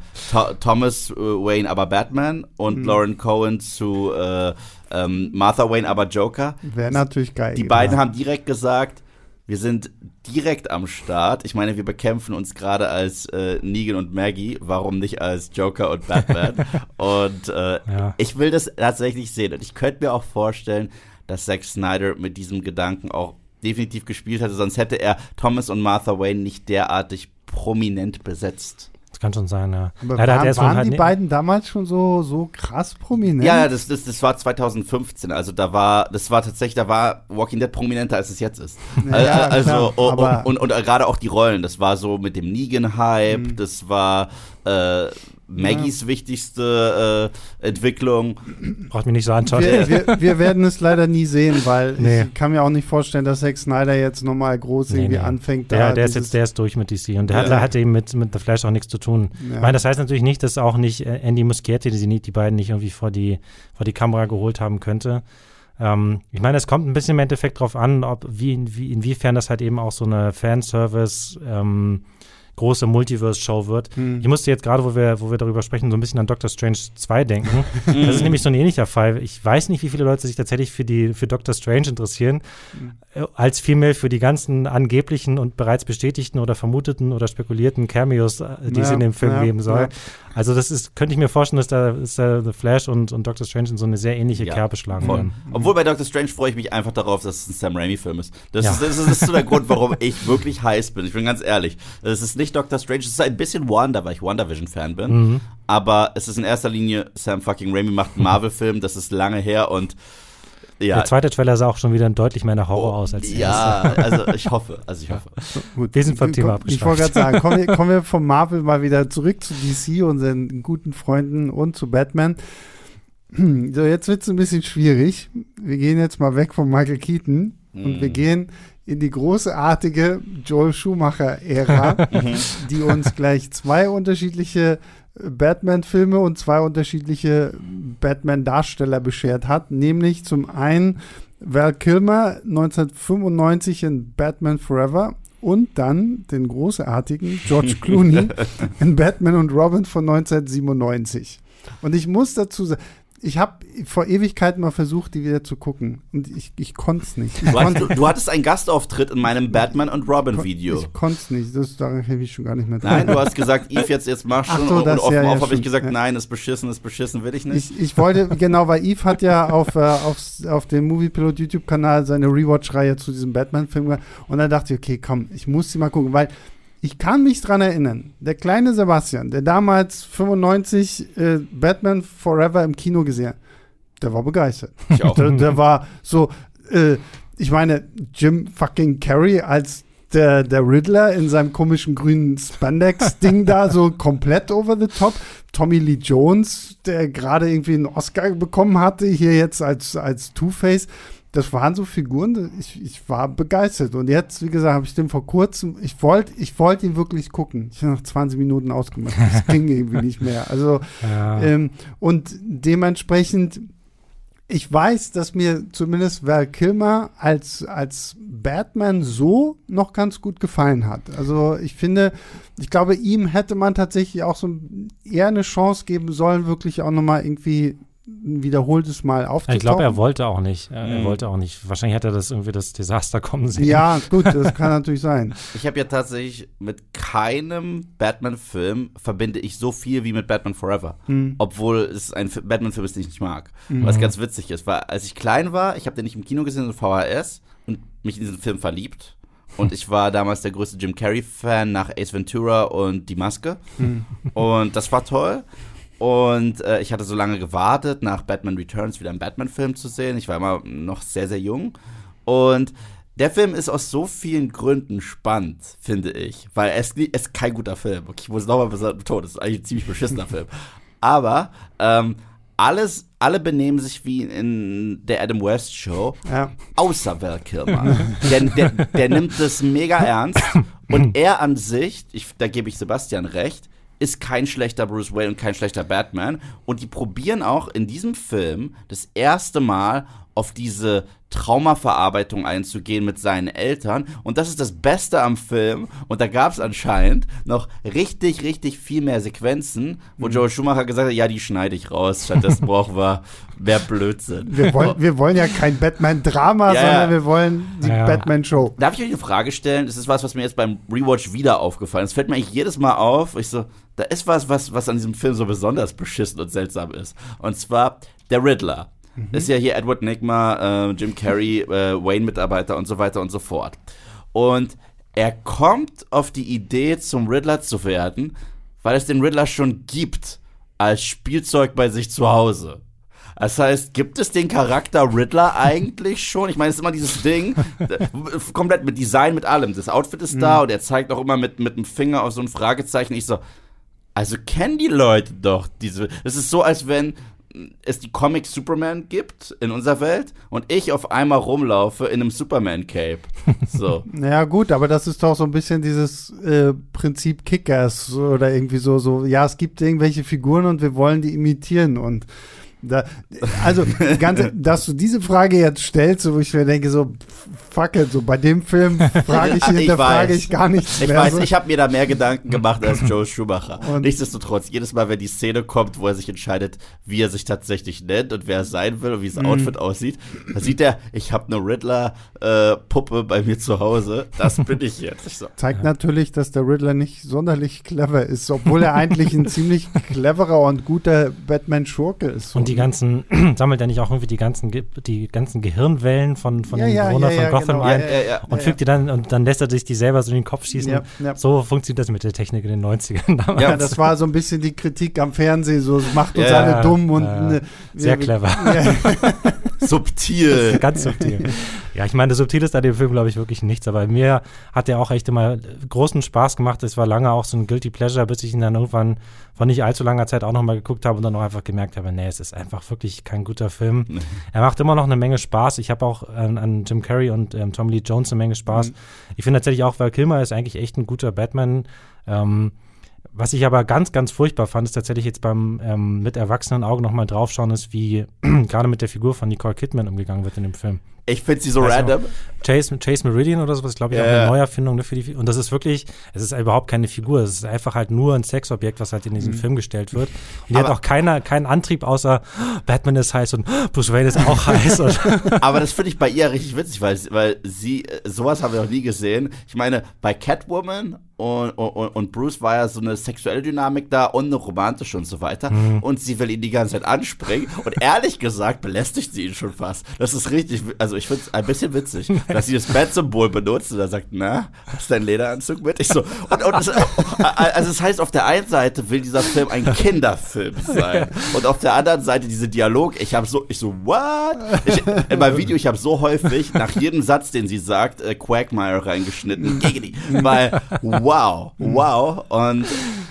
Thomas äh, Wayne, aber Batman und mhm. Lauren Cohen zu äh, ähm, Martha Wayne, aber Joker. Wäre natürlich geil. Die beiden haben direkt gesagt, wir sind direkt am Start. Ich meine, wir bekämpfen uns gerade als äh, Negan und Maggie. Warum nicht als Joker und Batman? und äh, ja. ich will das tatsächlich sehen. Und ich könnte mir auch vorstellen, dass Zack Snyder mit diesem Gedanken auch definitiv gespielt hatte, sonst hätte er Thomas und Martha Wayne nicht derartig prominent besetzt. kann schon sein, ja. Aber Leider waren, waren halt die ne- beiden damals schon so, so krass prominent? Ja, ja, das, das, das war 2015. Also da war, das war tatsächlich, da war Walking Dead prominenter, als es jetzt ist. Ja, Äh, klar, also aber- und, und, und gerade auch die Rollen. Das war so mit dem Negan-Hype. Mhm. Das war äh, Maggies wichtigste äh, Entwicklung. Braucht mich nicht so anschauen. Wir, wir, wir werden es leider nie sehen, weil Nee. ich kann mir auch nicht vorstellen, dass Zack Snyder jetzt nochmal groß Nee, irgendwie nee. anfängt. Der, da der ist jetzt, der ist durch mit DC und der Ja. hat, hat eben mit, mit The Flash auch nichts zu tun. Ja. Ich meine, das heißt natürlich nicht, dass auch nicht äh, Andy Muschietti, die, sie nicht- die beiden nicht irgendwie vor die, vor die Kamera geholt haben könnte. Ähm, ich meine, es kommt ein bisschen im Endeffekt drauf an, ob wie, wie inwiefern das halt eben auch so eine Fanservice ähm, große Multiverse-Show wird. Hm. Ich musste jetzt gerade, wo wir, wo wir darüber sprechen, so ein bisschen an Doctor Strange 2 denken. Das ist nämlich so ein ähnlicher Fall. Ich weiß nicht, wie viele Leute sich tatsächlich für, die, für Doctor Strange interessieren, äh, als vielmehr für die ganzen angeblichen und bereits bestätigten oder vermuteten oder spekulierten Cameos, äh, die es Ja, in dem Film ja, geben soll. ja. Also das ist, könnte ich mir vorstellen, dass da, dass da The Flash und, und Doctor Strange in so eine sehr ähnliche Ja, Kerbe schlagen Voll. werden. Obwohl bei Doctor Strange freue ich mich einfach darauf, dass es ein Sam Raimi-Film ist. Das, Ja. ist, das, ist, das ist so der Grund, warum ich wirklich heiß bin. Ich bin ganz ehrlich. Es ist nicht Doctor Strange, es ist ein bisschen Wanda, weil ich WandaVision-Fan bin. Mhm. Aber es ist in erster Linie Sam fucking Raimi macht einen Marvel-Film, das ist lange her und ja. Der zweite Trailer sah auch schon wieder deutlich mehr nach Horror aus als der ja, also ich hoffe, also ich hoffe. Gut. Wir sind vom Thema Ich wollte gerade sagen, kommen wir, kommen wir vom Marvel mal wieder zurück zu DC, unseren guten Freunden und zu Batman. So, jetzt wird es ein bisschen schwierig. Wir gehen jetzt mal weg von Michael Keaton und Hm. wir gehen in die großartige Joel Schumacher-Ära, die uns gleich zwei unterschiedliche äh, Batman-Filme und zwei unterschiedliche Batman-Darsteller beschert hat. Nämlich zum einen Val Kilmer 1995 in Batman Forever und dann den großartigen George Clooney in Batman und Robin von 1997. Und ich muss dazu sagen, ich habe vor Ewigkeiten mal versucht, die wieder zu gucken. Und ich, ich konnte es nicht. Ich Du, hast, du hattest einen Gastauftritt in meinem Batman und Robin Video. ich konnte es nicht. Das, daran kann ich mich schon gar nicht mehr dran. Nein, du hast gesagt, Yves, jetzt, jetzt mach Ach schon. so, und das- offen ja, ja, auf habe ich gesagt, ja. nein, ist beschissen, ist beschissen, will ich nicht. Ich, ich wollte, genau, weil Yves hat ja auf, äh, auf, auf dem Moviepilot YouTube-Kanal seine Rewatch-Reihe zu diesem Batman-Film gemacht. Und dann dachte ich, okay, komm, ich muss sie mal gucken, weil ich kann mich dran erinnern, der kleine Sebastian, der damals 95 äh, Batman Forever im Kino gesehen hat, der war begeistert. Ich auch. Der, der war so, äh, ich meine, Jim fucking Carrey als der, der Riddler in seinem komischen grünen Spandex-Ding da so komplett over the top. Tommy Lee Jones, der gerade irgendwie einen Oscar bekommen hatte, hier jetzt als, als Two-Face. Das waren so Figuren, ich, ich war begeistert. Und jetzt, wie gesagt, habe ich den vor kurzem, ich wollte ich wollt ihn wirklich gucken. Ich habe nach 20 Minuten ausgemacht. Das ging irgendwie nicht mehr. Also, Ja. ähm, und dementsprechend, ich weiß, dass mir zumindest Val Kilmer als, als Batman so noch ganz gut gefallen hat. Also ich finde, ich glaube, ihm hätte man tatsächlich auch so eher eine Chance geben sollen, wirklich auch nochmal irgendwie wiederholtes Mal aufzutauchen. ich glaube, er wollte auch nicht. Er, er Mhm. wollte auch nicht. Wahrscheinlich hat er das irgendwie das Desaster kommen sehen. Ja, gut, das kann natürlich sein. Ich habe ja tatsächlich mit keinem Batman-Film verbinde ich so viel wie mit Batman Forever. Hm. Obwohl es ein Fi- Batman-Film ist, den ich nicht mag. Mhm. Was ganz witzig ist, weil als ich klein war, ich habe den nicht im Kino gesehen, sondern VHS und mich in diesen Film verliebt. Und ich war damals der größte Jim Carrey-Fan nach Ace Ventura und Die Maske. Hm. Und das war toll. Und äh, ich hatte so lange gewartet, nach Batman Returns wieder einen Batman-Film zu sehen. Ich war immer noch sehr, sehr jung. Und der Film ist aus so vielen Gründen spannend, finde ich. Weil es, es ist kein guter Film. Okay, ich muss nochmal betonen, es ist eigentlich ein ziemlich beschissener Film. Aber ähm, alles, alle benehmen sich wie in der Adam West Show, Ja. außer Val Kilmer. der, der, der nimmt das mega ernst und er an sich, ich, da gebe ich Sebastian recht, ist kein schlechter Bruce Wayne und kein schlechter Batman. Und die probieren auch in diesem Film das erste Mal auf diese Traumaverarbeitung einzugehen mit seinen Eltern. Und das ist das Beste am Film. Und da gab es anscheinend noch richtig, richtig viel mehr Sequenzen, wo Mhm. Joel Schumacher gesagt hat, ja, die schneide ich raus. Stattdessen brauchen wir mehr Blödsinn. Wir wollen, wir wollen ja kein Batman-Drama, Ja, sondern wir wollen die Ja. Batman-Show. Darf ich euch eine Frage stellen? Das ist was, was mir jetzt beim Rewatch wieder aufgefallen ist. Es fällt mir eigentlich jedes Mal auf. Ich so, da ist was, was, was an diesem Film so besonders beschissen und seltsam ist. Und zwar der Riddler. Ist ja hier Edward Nigma, äh, Jim Carrey, äh, Wayne-Mitarbeiter und so weiter und so fort. Und er kommt auf die Idee, zum Riddler zu werden, weil es den Riddler schon gibt als Spielzeug bei sich zu Hause. Das heißt, gibt es den Charakter Riddler eigentlich schon? Ich meine, es ist immer dieses Ding, komplett mit Design, mit allem. Das Outfit ist da mhm. und er zeigt auch immer mit, mit dem Finger auf so ein Fragezeichen. Ich so, also kennen die Leute doch diese. Es ist so, als wenn es die Comic Superman gibt in unserer Welt und ich auf einmal rumlaufe in einem Superman Cape. So. ja gut, aber das ist doch so ein bisschen dieses äh, Prinzip Kickers oder irgendwie so so ja, es gibt irgendwelche Figuren und wir wollen die imitieren und da, also, ganz, dass du diese Frage jetzt stellst, wo ich mir denke, so, fuck it, so bei dem Film frage ich, hinterfrage ich, ich gar nichts Ich weiß, ich habe mir da mehr Gedanken gemacht als Joe Schumacher. Und Nichtsdestotrotz, jedes Mal, wenn die Szene kommt, wo er sich entscheidet, wie er sich tatsächlich nennt und wer er sein will und wie sein mhm. Outfit aussieht, da sieht er, ich habe eine Riddler-Puppe äh, bei mir zu Hause. Das bin ich jetzt. So. Zeigt natürlich, dass der Riddler nicht sonderlich clever ist, obwohl er eigentlich ein ziemlich cleverer und guter Batman-Schurke ist. Und die ganzen, sammelt er nicht auch irgendwie die ganzen, die ganzen Gehirnwellen von, von ja, den Bewohnern ja, ja, von Gotham genau. ein und fügt die dann, und dann lässt er sich die selber so in den Kopf schießen. So funktioniert das mit der Technik in den 90ern damals. Ja, das war so ein bisschen die Kritik am Fernsehen, so macht uns alle dumm und ne, sehr clever. subtil. Ganz subtil. Ja, ich meine, subtil ist an dem Film, glaube ich, wirklich nichts, aber mir hat der auch echt immer großen Spaß gemacht. Es war lange auch so ein Guilty Pleasure, bis ich ihn dann irgendwann vor nicht allzu langer Zeit auch nochmal geguckt habe und dann auch einfach gemerkt habe, nee, es ist einfach wirklich kein guter Film. Nee. Er macht immer noch eine Menge Spaß. Ich habe auch an, an, Jim Carrey und ähm, Tom Lee Jones eine Menge Spaß. Mhm. Ich finde tatsächlich auch, weil Kilmer ist eigentlich echt ein guter Batman. Ähm, was ich aber ganz, ganz furchtbar fand, ist tatsächlich jetzt beim ähm, mit erwachsenen Augen nochmal draufschauen, ist, wie gerade mit der Figur von Nicole Kidman umgegangen wird in dem Film. Ich finde sie so also, random. Chase, Chase Meridian oder sowas, glaube ich, yeah. auch eine Neuerfindung ne, für die Und das ist wirklich, es ist überhaupt keine Figur. Es ist einfach halt nur ein Sexobjekt, was halt in diesen mhm. Film gestellt wird. Und die aber hat auch keiner, keinen Antrieb außer Batman ist heiß und Bruce Wayne ist auch heiß. aber das finde ich bei ihr richtig witzig, weil, weil sie, sowas haben wir noch nie gesehen. Ich meine, bei Catwoman und, und, und, Bruce war ja so eine sexuelle Dynamik da und eine romantische und so weiter. Mhm. Und sie will ihn die ganze Zeit anspringen. Und ehrlich gesagt belästigt sie ihn schon fast. Das ist richtig, also ich finde es ein bisschen witzig, dass sie das Bat-Symbol benutzt und er sagt, na, hast du deinen Lederanzug mit? Ich so, und, und das, also das heißt, auf der einen Seite will dieser Film ein Kinderfilm sein. Und auf der anderen Seite diese Dialog, ich habe so, ich so, what? Ich, in meinem Video, ich habe so häufig nach jedem Satz, den sie sagt, äh, Quagmire reingeschnitten. Gegen die. Weil, wow wow, wow. Und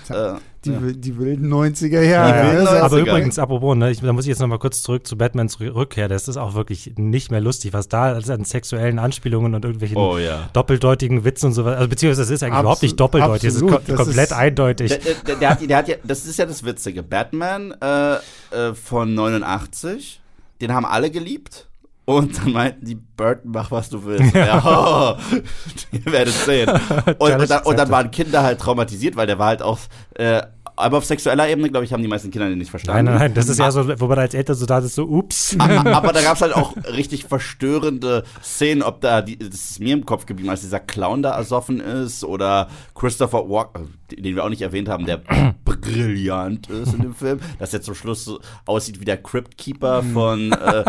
äh, die, ja. die, wilden 90er Jahre. Ja, aber übrigens, apropos, ne, ich, da muss ich jetzt noch mal kurz zurück zu Batmans Rückkehr. Das ist auch wirklich nicht mehr lustig, was da an sexuellen Anspielungen und irgendwelchen oh, ja. doppeldeutigen Witzen und so weiter. Also beziehungsweise das ist eigentlich Absolut, überhaupt nicht doppeldeutig, es ist kom das komplett ist eindeutig. Der, der, der, hat, der, hat, ja, das ist ja das Witzige. Batman äh, äh, von 89, den haben alle geliebt. Und dann meinten die, Burton, mach was du willst. ja, oh, ihr werdet sehen. Und, und, dann, und, dann, waren Kinder halt traumatisiert, weil der war halt auch äh, aber auf sexueller Ebene, glaube ich, haben die meisten Kinder den nicht verstanden. Nein, nein, nein, das ist ja so, wo man als Eltern so da ist, so, ups. Aber, da gab es halt auch richtig verstörende Szenen, ob da, die, das ist mir im Kopf geblieben, als dieser Clown da ersoffen ist oder Christopher Walker, den wir auch nicht erwähnt haben, der brillant ist in dem Film, dass er zum Schluss so aussieht wie der Crypt Keeper von, äh,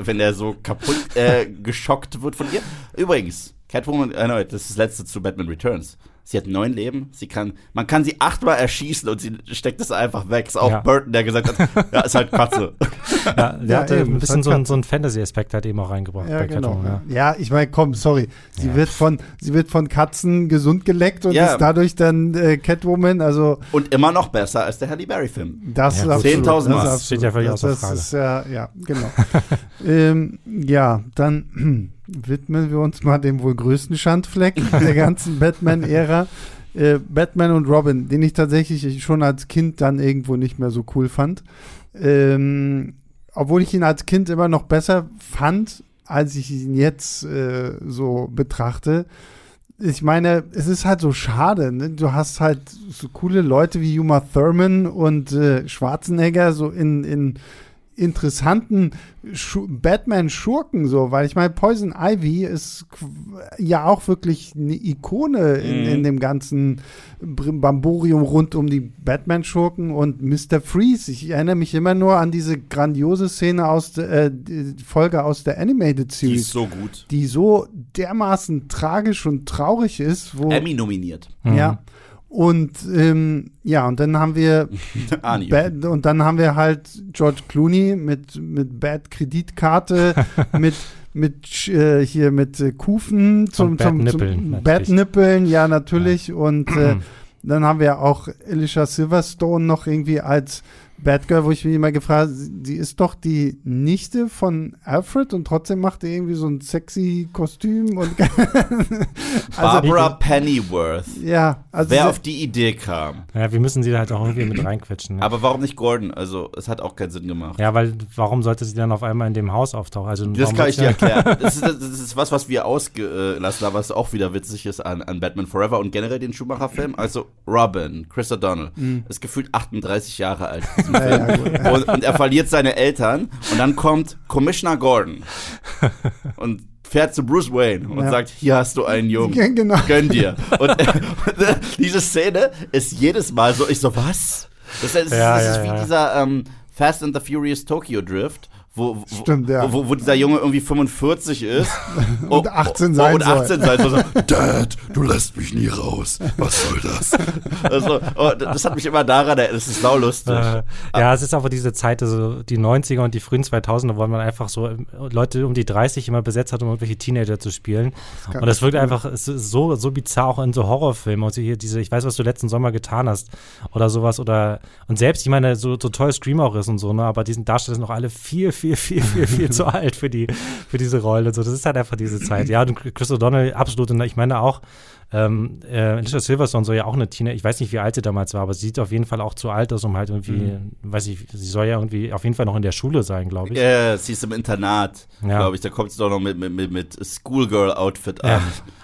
wenn er so kaputt äh, geschockt wird von ihr. Übrigens, Catwoman, äh, das ist das letzte zu Batman Returns. Sie hat neun Leben. Sie kann, man kann sie achtmal erschießen und sie steckt es einfach weg. Ist auch ja. Burton, der gesagt hat, ja, ist halt Katze. Ja, der ja, hatte eben, ein bisschen so, ein, so einen Fantasy-Aspekt halt eben auch reingebracht ja, bei genau. Catwoman, ja. ja, ich meine, komm, sorry. Sie ja. wird von, sie wird von Katzen gesund geleckt und ist dadurch dann äh, Catwoman, also. Und immer noch besser als der Halle Berry-Film. Das ist absolut. 10.000 Mal. Das steht ja völlig außer Frage. Ist, ja, ja, genau. ähm, ja, dann widmen wir uns mal dem wohl größten Schandfleck der ganzen Batman-Ära. Äh, Batman und Robin, den ich tatsächlich schon als Kind dann irgendwo nicht mehr so cool fand. Ähm, obwohl ich ihn als Kind immer noch besser fand, als ich ihn jetzt äh, so betrachte. Ich meine, es ist halt so schade. Ne? Du hast halt so coole Leute wie Uma Thurman und äh, Schwarzenegger so in, in interessanten Batman-Schurken so, weil ich meine, Poison Ivy ist ja auch wirklich eine Ikone in, in mhm. dem ganzen Bamborium rund um die Batman-Schurken und Mr. Freeze. Ich erinnere mich immer nur an diese grandiose Szene aus der äh, Folge aus der Animated Series. Die ist so gut. Die so dermaßen tragisch und traurig ist. Wo, Emmy nominiert. Ja. Und ähm, ja, und dann haben wir Arnie. Bad, und dann haben wir halt George Clooney mit, mit Bad Kreditkarte, mit mit äh, hier mit äh, Kufen zum, zum, Nippeln, zum. Bad Nippeln, ja natürlich. Und äh, dann haben wir auch Alicia Silverstone noch irgendwie als Bad Girl, wo ich mich immer gefragt habe, sie ist doch die Nichte von Alfred und trotzdem macht er irgendwie so ein sexy Kostüm und also, Barbara Pennyworth. ja, also Wer auf die Idee kam. Ja, wir müssen sie halt auch irgendwie mit reinquetschen. Ne? Aber warum nicht Gordon? Also, es hat auch keinen Sinn gemacht. Ja, weil warum sollte sie dann auf einmal in dem Haus auftauchen? Also, Das kann ich dir erklären. Das ist, das ist was, was wir ausgelassen haben, was auch wieder witzig ist an, an Batman Forever und generell den Schumacher-Film. Also Robin, Chris O'Donnell, ist gefühlt 38 Jahre alt. diesem Ja, Film. ja, gut. und, und er verliert seine Eltern und dann kommt Commissioner Gordon und fährt zu Bruce Wayne und Ja. sagt, hier hast du einen Jungen. Ja, genau. Gönn dir. Und, äh, diese Szene ist jedes Mal so, ich so, was? Das, ist- das, Ja, ist ja, wie ja. dieser ähm, Fast and the Furious Tokyo Drift, wo, wo, Stimmt, ja. wo, wo, dieser Junge irgendwie 45 ist Und 18 sein und 18 sein soll. So, Dad, du lässt mich nie raus. Was soll das? also, oh, das hat mich immer daran erinnert, das ist saulustig. Äh, ja, es ist aber diese Zeit, also die 90er und die frühen 2000er, wo man einfach so ähm, Leute um die 30 immer besetzt hat, um irgendwelche Teenager zu spielen. kann- Und das wirkt einfach es ist so, so bizarr auch in so Horrorfilmen. Und hier diese, ich weiß, was du letzten Sommer getan hast oder sowas. Oder und selbst, ich meine, so, so toll Scream auch ist und so, ne, aber diesen Darsteller sind noch alle viel, viel, viel, viel, viel zu alt für die, für diese Rolle. Und so, das ist halt einfach diese Zeit. Ja, und Chris O'Donnell, absolut. Und ich meine auch, ähm, äh, Alicia Silverstone soll ja auch eine Teenager, ich weiß nicht, wie alt sie damals war, aber sie sieht auf jeden Fall auch zu alt aus, um halt irgendwie, Mhm. weiß ich, sie soll ja irgendwie auf jeden Fall noch in der Schule sein, glaube ich. Ja, sie ist im Internat, Ja. glaube ich. Da kommt sie doch noch mit, mit, mit, mit Schoolgirl-Outfit Ja, an.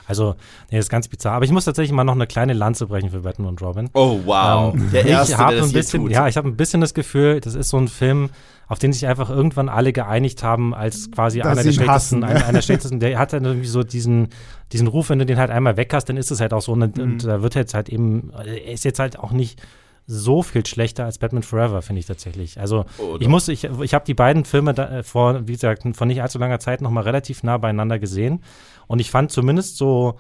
Also, nee, das ist ganz bizarr. Aber ich muss tatsächlich mal noch eine kleine Lanze brechen für Batman und Robin. Oh, wow. Ähm, der Erste, ich habe ein bisschen, tut. ja, ich habe ein bisschen das Gefühl, das ist so ein Film, auf den sich einfach irgendwann alle geeinigt haben, als quasi Dass einer der schlechtesten, hassen. einer, einer der schlechtesten, der hat dann irgendwie so diesen, diesen Ruf, wenn du den halt einmal weg hast, dann ist es halt auch so, und, Mhm. und da wird jetzt halt eben, er ist jetzt halt auch nicht so viel schlechter als Batman Forever, finde ich tatsächlich. Also Oh, ich muss, ich, ich habe die beiden Filme da, äh, vor, wie gesagt, vor nicht allzu langer Zeit nochmal relativ nah beieinander gesehen. Und ich fand zumindest so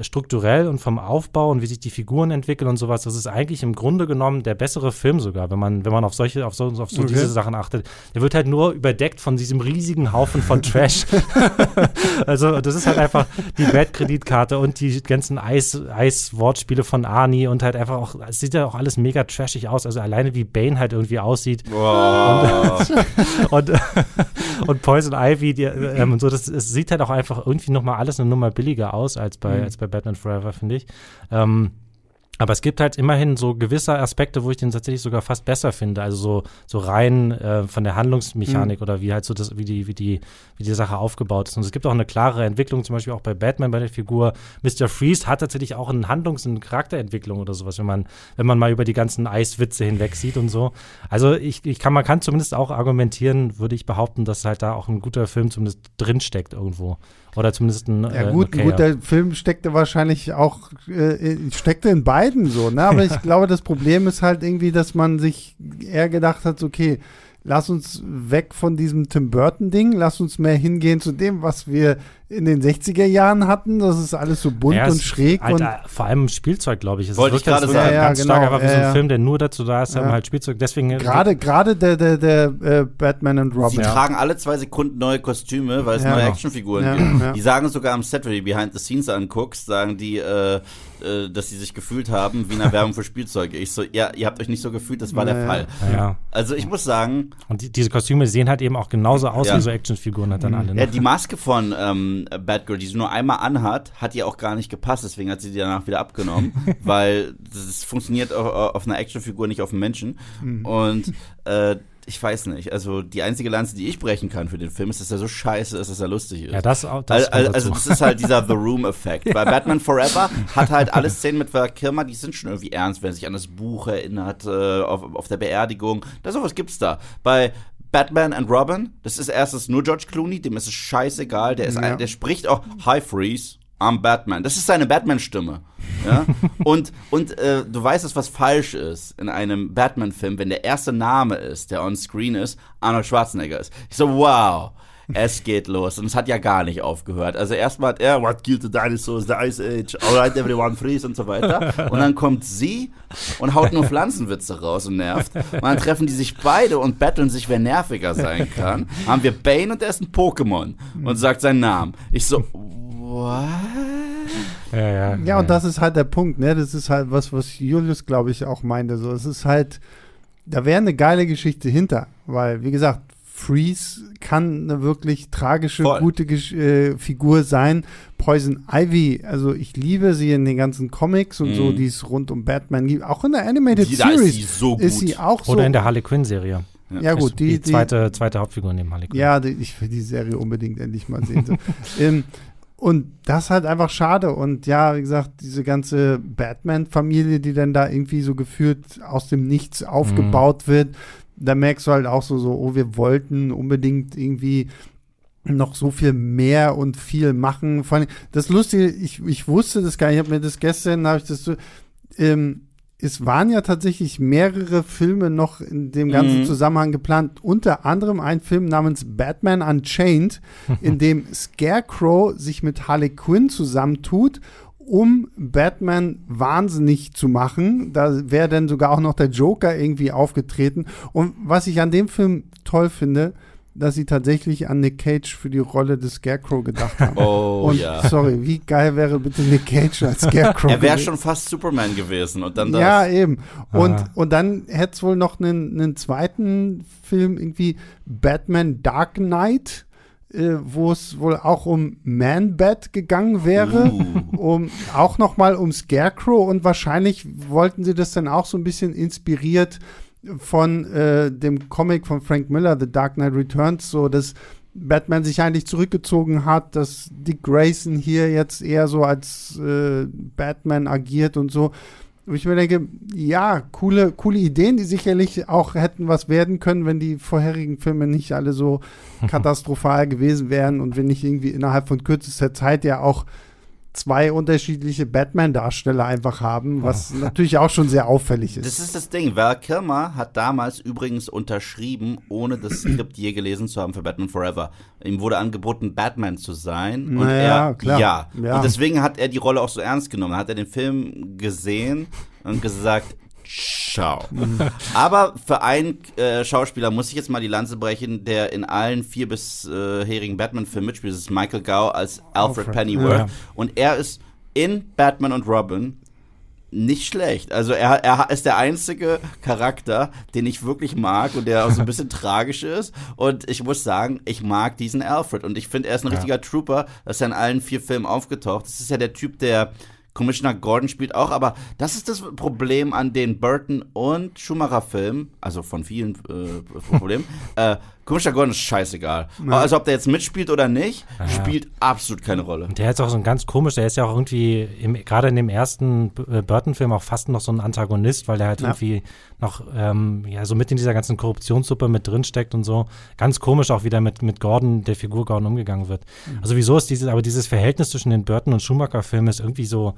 strukturell und vom Aufbau und wie sich die Figuren entwickeln und sowas, das ist eigentlich im Grunde genommen der bessere Film sogar, wenn man, wenn man auf solche, auf so, auf so Okay. diese Sachen achtet. Der wird halt nur überdeckt von diesem riesigen Haufen von Trash. also das ist halt einfach die Bad-Kreditkarte und die ganzen Eis, Eis-Wortspiele von Arnie und halt einfach auch, es sieht ja auch alles mega trashig aus. Also alleine wie Bane halt irgendwie aussieht Wow. und, und Poison Ivy die, ähm, und so, das, es sieht halt auch einfach irgendwie nochmal alles eine Nummer billiger aus als bei, als bei Batman Forever, finde ich. Ähm, aber es gibt halt immerhin so gewisse Aspekte, wo ich den tatsächlich sogar fast besser finde. Also so, so rein äh, von der Handlungsmechanik oder wie halt so das, wie die, wie die, wie die Sache aufgebaut ist. Und es gibt auch eine klare Entwicklung, zum Beispiel auch bei Batman, bei der Figur. Mr. Freeze hat tatsächlich auch eine Handlungs- und Charakterentwicklung oder sowas, wenn man, wenn man mal über die ganzen Eiswitze hinweg sieht und so. Also ich, ich kann, man kann zumindest auch argumentieren, würde ich behaupten, dass halt da auch ein guter Film zumindest drinsteckt irgendwo. Oder zumindest ein, Ja äh, gut, okayer. gut, der Film steckte wahrscheinlich auch, äh, steckte in beiden so, ne? Aber ich glaube, das Problem ist halt irgendwie, dass man sich eher gedacht hat, okay, lass uns weg von diesem Tim Burton-Ding, lass uns mehr hingehen zu dem, was wir in den 60er Jahren hatten. Das ist alles so bunt Ja, und schräg und Alter, vor allem Spielzeug, glaube ich. Es Wollte ich gerade halt sagen. Ja, ja, ganz genau, stark einfach wie so ein. Film, der nur dazu da ist, Ja. halt Spielzeug. Deswegen gerade gerade der der der äh, Batman und Sie Robin. tragen alle zwei Sekunden neue Kostüme, weil es Ja. neue. Actionfiguren Ja, gibt. ja. Die sagen sogar am Set, wenn du die Behind the Scenes anguckst, sagen die, äh, äh, dass sie sich gefühlt haben wie in einer Werbung für Spielzeuge. Ich so, ja, ihr habt euch nicht so gefühlt, das war der. Fall. Ja. Also ich muss sagen, Und die, diese Kostüme sehen halt eben auch genauso aus Ja. wie so Actionfiguren halt dann alle. Ne? ja, die Maske von ähm, Batgirl, die sie nur einmal anhat, hat ihr auch gar nicht gepasst, deswegen hat sie die danach wieder abgenommen, weil das funktioniert auf, auf einer Actionfigur, nicht auf einem Menschen. Und äh, ich weiß nicht, also die einzige Lanze, die ich brechen kann für den Film, ist, dass er so scheiße ist, dass er lustig ist. ja, das, auch- das also dazu. das ist halt dieser The Room-Effekt. Bei Batman Forever hat halt alle Szenen mit Val Kilmer, die sind schon irgendwie ernst, wenn er sich an das Buch erinnert, äh, auf, auf der Beerdigung. Da sowas gibt's da. Bei Batman and Robin, das ist erstens nur George Clooney, dem ist es scheißegal, der ist Ja. ein, der spricht auch Hi Freeze. I'm Batman. Das ist seine Batman-Stimme. Ja? und und äh, du weißt, dass was falsch ist in einem Batman-Film, wenn der erste Name ist, der on screen ist, Arnold Schwarzenegger ist. Ich so, wow. Es geht los. Und es hat ja gar nicht aufgehört. Also erstmal hat er, what killed the dinosaurs, the ice age, alright, everyone freeze und so weiter. Und dann kommt sie und haut nur Pflanzenwitze raus und nervt. Und dann treffen die sich beide und betteln sich, wer nerviger sein kann. Haben wir Bane und er ist ein Pokémon und sagt seinen Namen. Ich so, what? Ja, ja, Ja, und das ist halt der Punkt, ne? Das ist halt was, was Julius, glaube ich, auch meinte. So, es ist halt, da wäre eine geile Geschichte hinter, weil, wie gesagt, Freeze kann eine wirklich tragische, Voll. gute Gesch äh, Figur sein. Poison Ivy, also ich liebe sie in den ganzen Comics und so, Mhm. die es rund um Batman gibt. Auch in der Animated Die, da ist Series sie so gut. ist sie auch so. Oder in der Harley Quinn-Serie. ja, gut, die, die, die, zweite, zweite Hauptfigur neben Harley Quinn. Ja, die, ich will die Serie unbedingt endlich mal sehen. So. ähm, und das ist halt einfach schade. Und ja, wie gesagt, diese ganze Batman-Familie, die dann da irgendwie so geführt aus dem Nichts aufgebaut wird, da merkst du halt auch so, so, oh, wir wollten unbedingt irgendwie noch so viel mehr und viel machen. Vor allem, das Lustige, ich, ich wusste das gar nicht, ich habe mir das gestern, habe ich das so, ähm, es waren ja tatsächlich mehrere Filme noch in dem ganzen Mhm. Zusammenhang geplant. Unter anderem ein Film namens Batman Unchained, in dem Scarecrow sich mit Harley Quinn zusammentut, um Batman wahnsinnig zu machen. Da wäre dann sogar auch noch der Joker irgendwie aufgetreten. Und was ich an dem Film toll finde, dass sie tatsächlich an Nick Cage für die Rolle des Scarecrow gedacht haben. Oh Und ja. sorry, wie geil wäre bitte Nick Cage als Scarecrow? Er wäre schon fast Superman gewesen und dann das. Ja, eben. Und, und dann hätte es wohl noch einen, einen zweiten Film, irgendwie Batman Dark Knight, äh, wo es wohl auch um Man-Bat gegangen wäre. Uh. Um, auch noch mal um Scarecrow und wahrscheinlich wollten sie das dann auch so ein bisschen inspiriert von äh, dem Comic von Frank Miller, The Dark Knight Returns, so dass Batman sich eigentlich zurückgezogen hat, dass Dick Grayson hier jetzt eher so als äh, Batman agiert und so. Wo ich mir denke, ja, coole, coole Ideen, die sicherlich auch hätten was werden können, wenn die vorherigen Filme nicht alle so katastrophal gewesen wären und wenn nicht irgendwie innerhalb von kürzester Zeit ja auch zwei unterschiedliche Batman-Darsteller einfach haben, was natürlich auch schon sehr auffällig ist. Das ist das Ding. Val Kilmer hat damals übrigens unterschrieben, ohne das Skript je gelesen zu haben für Batman Forever. Ihm wurde angeboten, Batman zu sein. Und Naja, er, klar. Ja. Ja. Und deswegen hat er die Rolle auch so ernst genommen. Hat er den Film gesehen und gesagt, Ciao. Aber für einen äh, Schauspieler muss ich jetzt mal die Lanze brechen, der in allen vier bisherigen Batman-Filmen mitspielt. Das ist Michael Gow als Alfred, Alfred, Pennyworth. ja. Und er ist in Batman und Robin nicht schlecht. Also er, er ist der einzige Charakter, den ich wirklich mag und der auch so ein bisschen tragisch ist. Und ich muss sagen, ich mag diesen Alfred. Und ich finde, er ist ein Ja. richtiger Trooper. Das ist ja in allen vier Filmen aufgetaucht. Das ist ja der Typ, der Commissioner Gordon spielt auch, aber das ist das Problem an den Burton und Schumacher-Filmen, also von vielen äh, Problemen. äh, Commissioner Gordon ist scheißegal. Also ob der jetzt mitspielt oder nicht, Ja. spielt absolut keine Rolle. Der ist auch so ein ganz komisch, der ist ja auch irgendwie, im, gerade in dem ersten äh, Burton-Film auch fast noch so ein Antagonist, weil der halt Ja. irgendwie noch ähm, ja, so mit in dieser ganzen Korruptionssuppe mit drin steckt und so. Ganz komisch auch wieder mit, mit Gordon, der Figur Gordon umgegangen wird. Also wieso ist dieses, aber dieses Verhältnis zwischen den Burton und Schumacher-Filmen ist irgendwie so,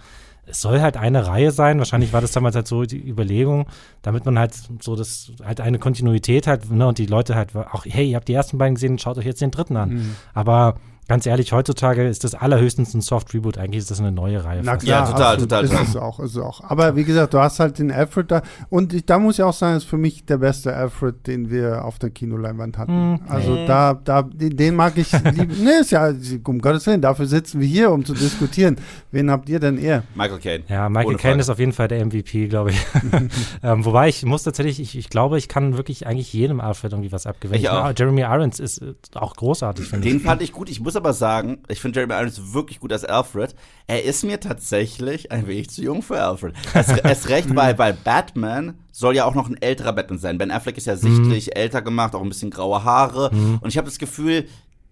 es soll halt eine Reihe sein. Wahrscheinlich war das damals halt so die Überlegung, damit man halt so das, halt eine Kontinuität hat, ne, und die Leute halt auch, hey, ihr habt die ersten beiden gesehen, schaut euch jetzt den dritten an. Mhm. Aber ganz ehrlich, heutzutage ist das allerhöchstens ein Soft-Reboot. Eigentlich ist das eine neue Reihe. Na fast. Ja, klar, total, absolut. total, Ist total. es auch, ist es auch. Aber wie gesagt, du hast halt den Alfred da. Und ich, da muss ich auch sagen, ist für mich der beste Alfred, den wir auf der Kinoleinwand hatten. Mhm. Also da, da, den, den mag ich lieb. nee, ist ja, um Gottes Willen, dafür sitzen wir hier, um zu diskutieren. Wen habt ihr denn eher? Michael Caine. Ja, Michael Caine ist auf jeden Fall der MVP, glaube ich. ähm, wobei ich muss tatsächlich, ich, ich glaube, ich kann wirklich eigentlich jedem Alfred irgendwie was abgewinnen. Ich auch. Jeremy Irons ist äh, auch großartig, finde Den ich. fand ich gut. Ich muss aber sagen, ich finde Jeremy Irons wirklich gut als Alfred. Er ist mir tatsächlich ein wenig zu jung für Alfred. Es, es recht, weil, weil Batman soll ja auch noch ein älterer Batman sein. Ben Affleck ist ja sichtlich älter gemacht, auch ein bisschen graue Haare. Und ich habe das Gefühl,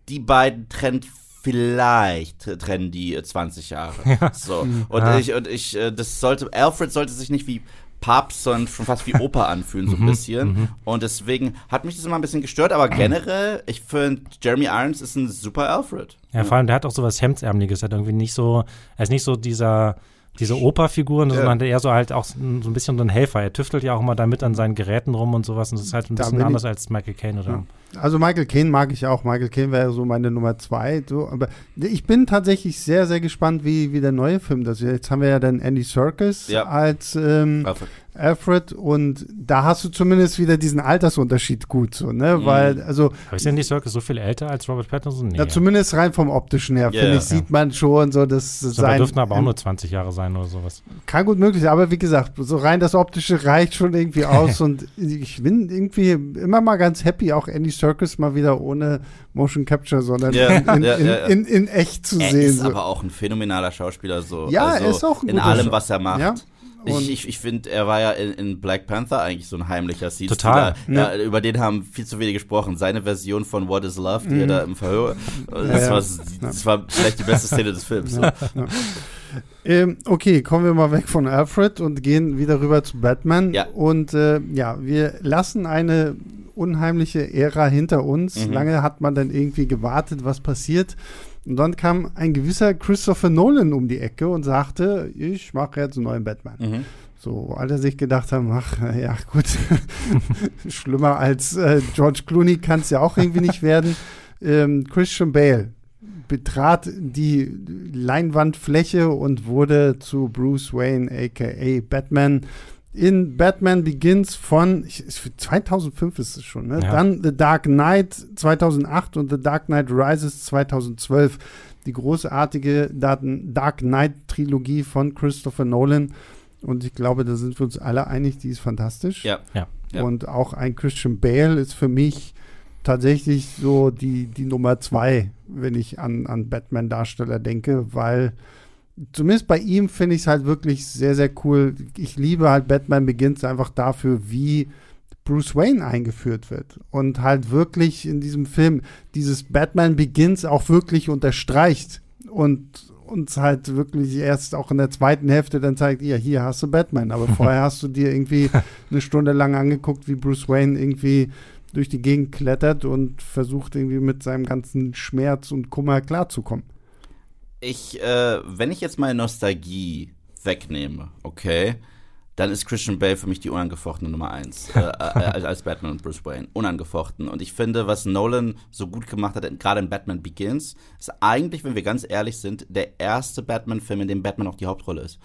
die beiden trennt vielleicht trennen die äh, 20 Jahre. So. Und Ja. ich, und ich, äh, das sollte, Alfred sollte sich nicht wie Papst, sondern schon fast wie Opa anfühlen, so ein bisschen. Und deswegen hat mich das immer ein bisschen gestört, aber generell, ich finde, Jeremy Irons ist ein super Alfred. Ja, vor allem, der hat auch so was Hemdsärmeliges. Er hat irgendwie nicht so, er ist nicht so dieser diese Operfiguren, Ja. sondern eher so halt auch so ein bisschen so ein Helfer. Er tüftelt ja auch immer damit an seinen Geräten rum und sowas. Und das ist halt ein Da bisschen anders ich- als Michael Caine oder. Also Michael Caine mag ich auch. Michael Caine wäre so meine Nummer zwei. So, aber ich bin tatsächlich sehr, sehr gespannt, wie, wie der neue Film das wird. Jetzt haben wir ja dann Andy Serkis Ja. als ähm, Alfred. Und da hast du zumindest wieder diesen Altersunterschied gut so, ne? Mhm. Weil, also Aber ist Andy Serkis so viel älter als Robert Pattinson? Nee. ja, zumindest rein vom optischen her, Ja, finde ja. ich, sieht man schon so, dass so, sein dürften aber auch nur 20 Jahre sein oder sowas. kann gut möglich sein, aber wie gesagt, so rein das optische reicht schon irgendwie aus und ich bin irgendwie immer mal ganz happy, auch Andy Serkis mal wieder ohne Motion Capture, sondern Ja, in, in, ja, ja, ja. In, in, in echt zu Er sehen. ist so. aber auch ein phänomenaler Schauspieler, so. Ja, also er ist auch ein In allem, was er macht. Ja. Und- Ich, ich, ich finde, er war ja in, in Black Panther eigentlich so ein heimlicher Seed. Total. Ja. über den haben viel zu wenig gesprochen. Seine Version von What is Love, die er da im Verhör, das, Mhm. ja. War, das war vielleicht die beste Szene des Films. So. Ähm, okay, kommen wir mal weg von Alfred und gehen wieder rüber zu Batman. Ja. Und äh, ja, wir lassen eine unheimliche Ära hinter uns. Mhm. Lange hat man dann irgendwie gewartet, was passiert. Und dann kam ein gewisser Christopher Nolan um die Ecke und sagte, ich mache jetzt einen neuen Batman. Mhm. So, alle sich gedacht haben, ach, ja gut, schlimmer als äh, George Clooney kann es ja auch irgendwie nicht werden. Ähm, Christian Bale betrat die Leinwandfläche und wurde zu Bruce Wayne, aka Batman. In Batman Begins von ich, ich- 2005 ist es schon, ne? Ja. Dann The Dark Knight 2008 und The Dark Knight Rises 2012. Die großartige Dark- Dark Knight Trilogie von Christopher Nolan. Und ich glaube, da sind wir uns alle einig, die ist fantastisch. Ja. Ja. Ja. Und auch ein Christian Bale ist für mich tatsächlich so die, die Nummer zwei, wenn ich an, an Batman-Darsteller denke, weil zumindest bei ihm finde ich es halt wirklich sehr, sehr cool. Ich liebe halt Batman Begins einfach dafür, wie Bruce Wayne eingeführt wird und halt wirklich in diesem Film dieses Batman Begins auch wirklich unterstreicht und uns halt wirklich erst auch in der zweiten Hälfte dann zeigt, ja, hier hast du Batman, aber vorher hast du dir irgendwie eine Stunde lang angeguckt, wie Bruce Wayne irgendwie durch die Gegend klettert und versucht irgendwie mit seinem ganzen Schmerz und Kummer klarzukommen. Ich, äh, wenn ich jetzt meine Nostalgie wegnehme, okay, dann ist Christian Bale für mich die unangefochtene Nummer eins äh, äh, als als Batman und Bruce Wayne. Unangefochten. Und ich finde, was Nolan so gut gemacht hat, gerade in Batman Begins, ist eigentlich, wenn wir ganz ehrlich sind, der erste Batman-Film, in dem Batman auch die Hauptrolle ist.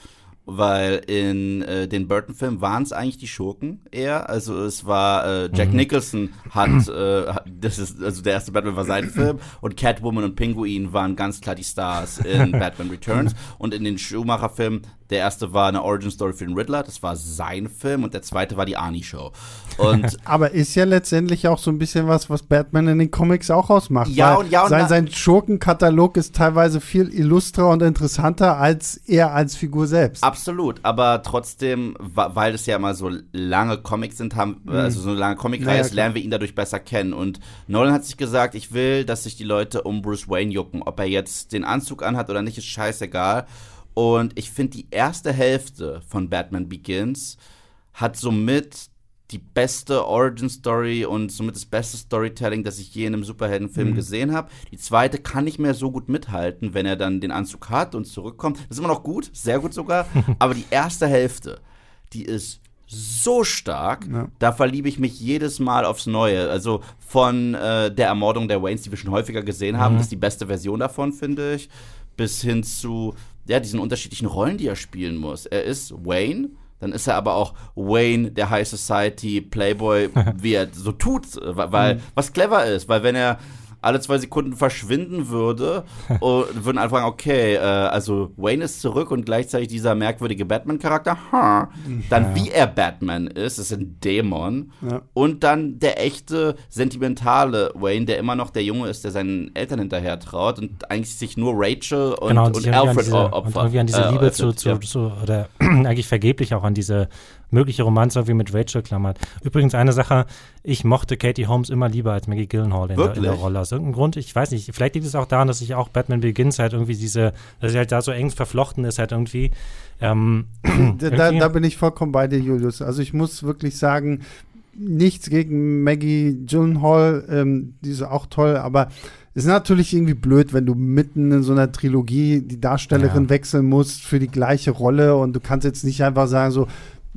Weil in äh, den Burton-Filmen waren es eigentlich die Schurken eher. Also es war äh, Jack Nicholson hat, äh, das ist also der erste Batman war sein Film und Catwoman und Pinguin waren ganz klar die Stars in Batman Returns und in den Schumacher-Filmen der erste war eine Origin Story für den Riddler, das war sein Film und der zweite war die Arnie Show. Und Aber ist ja letztendlich auch so ein bisschen was, was Batman in den Comics auch ausmacht. Ja, und ja, und sein, sein Schurkenkatalog ist teilweise viel illustrer und interessanter als er als Figur selbst. Absolut, aber trotzdem, weil es ja immer so lange Comics sind, haben, also so eine lange Comicreihe ist, klar. lernen wir ihn dadurch besser kennen. Und Nolan hat sich gesagt, ich will, dass sich die Leute um Bruce Wayne jucken. Ob er jetzt den Anzug anhat oder nicht, ist scheißegal. Und ich finde, die erste Hälfte von Batman Begins hat somit die beste Origin Story und somit das beste Storytelling, das ich je in einem Superheldenfilm gesehen habe. Die zweite kann nicht mehr so gut mithalten, wenn er dann den Anzug hat und zurückkommt. Das ist immer noch gut, sehr gut sogar. aber die erste Hälfte, die ist so stark, Ja. da verliebe ich mich jedes Mal aufs Neue. Also von äh, der Ermordung der Waynes, die wir schon häufiger gesehen haben, das ist die beste Version davon, finde ich, bis hin zu ja, diesen unterschiedlichen Rollen, die er spielen muss. Er ist Wayne, dann ist er aber auch Wayne, der High Society Playboy, wie er so tut, weil, weil was clever ist, weil wenn er alle zwei Sekunden verschwinden würde und würden einfach sagen, okay, äh, also Wayne ist zurück und gleichzeitig dieser merkwürdige Batman-Charakter, ha, dann wie er Batman ist, ist ein Dämon Ja. und dann der echte, sentimentale Wayne, der immer noch der Junge ist, der seinen Eltern hinterher traut und eigentlich sich nur Rachel und, genau, und, irgendwie Alfred diese, opfert. und irgendwie an diese äh, Liebe zu, öffnet, zu, ja. zu, oder eigentlich vergeblich auch an diese mögliche Romanze irgendwie mit Rachel klammert. Übrigens eine Sache, ich mochte Katie Holmes immer lieber als Maggie Gyllenhaal in, der, in der? Rolle. Aus irgendeinem Grund, ich weiß nicht, vielleicht liegt es auch daran, dass ich auch Batman Begins halt irgendwie diese, dass sie halt da so eng verflochten ist halt irgendwie. Ähm, Da, da, irgendwie- da bin ich vollkommen bei dir, Julius. Also ich muss wirklich sagen, nichts gegen Maggie Gyllenhaal, ähm, die ist auch toll, aber ist natürlich irgendwie blöd, wenn du mitten in so einer Trilogie die Darstellerin Ja. wechseln musst für die gleiche Rolle und du kannst jetzt nicht einfach sagen so,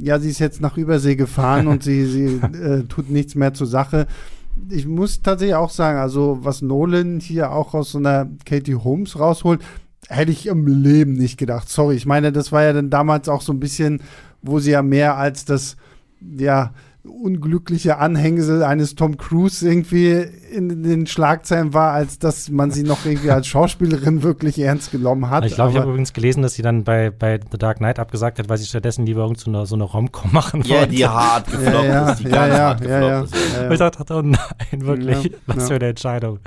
ja, sie ist jetzt nach Übersee gefahren und sie, sie äh, tut nichts mehr zur Sache. Ich muss tatsächlich auch sagen, also was Nolan hier auch aus so einer Katie Holmes rausholt, hätte ich im Leben nicht gedacht. Sorry, ich meine, das war ja dann damals auch so ein bisschen, wo sie ja mehr als das, ja, unglückliche Anhängsel eines Tom Cruise irgendwie in den Schlagzeilen war, als dass man sie noch irgendwie als Schauspielerin wirklich ernst genommen hat. Ich glaube, ich habe übrigens gelesen, dass sie dann bei, bei The Dark Knight abgesagt hat, weil sie stattdessen lieber irgend so eine, so eine Rom-Com machen Ja, wollte. die hart gefloppt ja, ja, ist, die ja, ganz ja, hart ja, ja, gefloppt ist. ja, Und ich ja. dachte, oh nein, wirklich, Ja, was ja. für eine Entscheidung.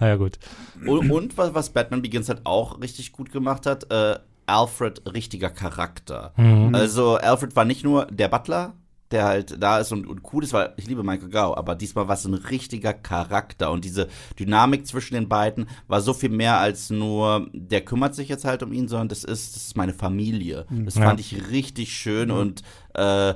Naja, gut. Und, und was, was Batman Begins halt auch richtig gut gemacht hat, äh, Alfred richtiger Charakter. Mhm. Also Alfred war nicht nur der Butler, der halt da ist und, und cool ist, weil ich liebe Michael Gao, aber diesmal war es ein richtiger Charakter und diese Dynamik zwischen den beiden war so viel mehr als nur, der kümmert sich jetzt halt um ihn, sondern das ist, das ist meine Familie. Das Ja. fand ich richtig schön und äh,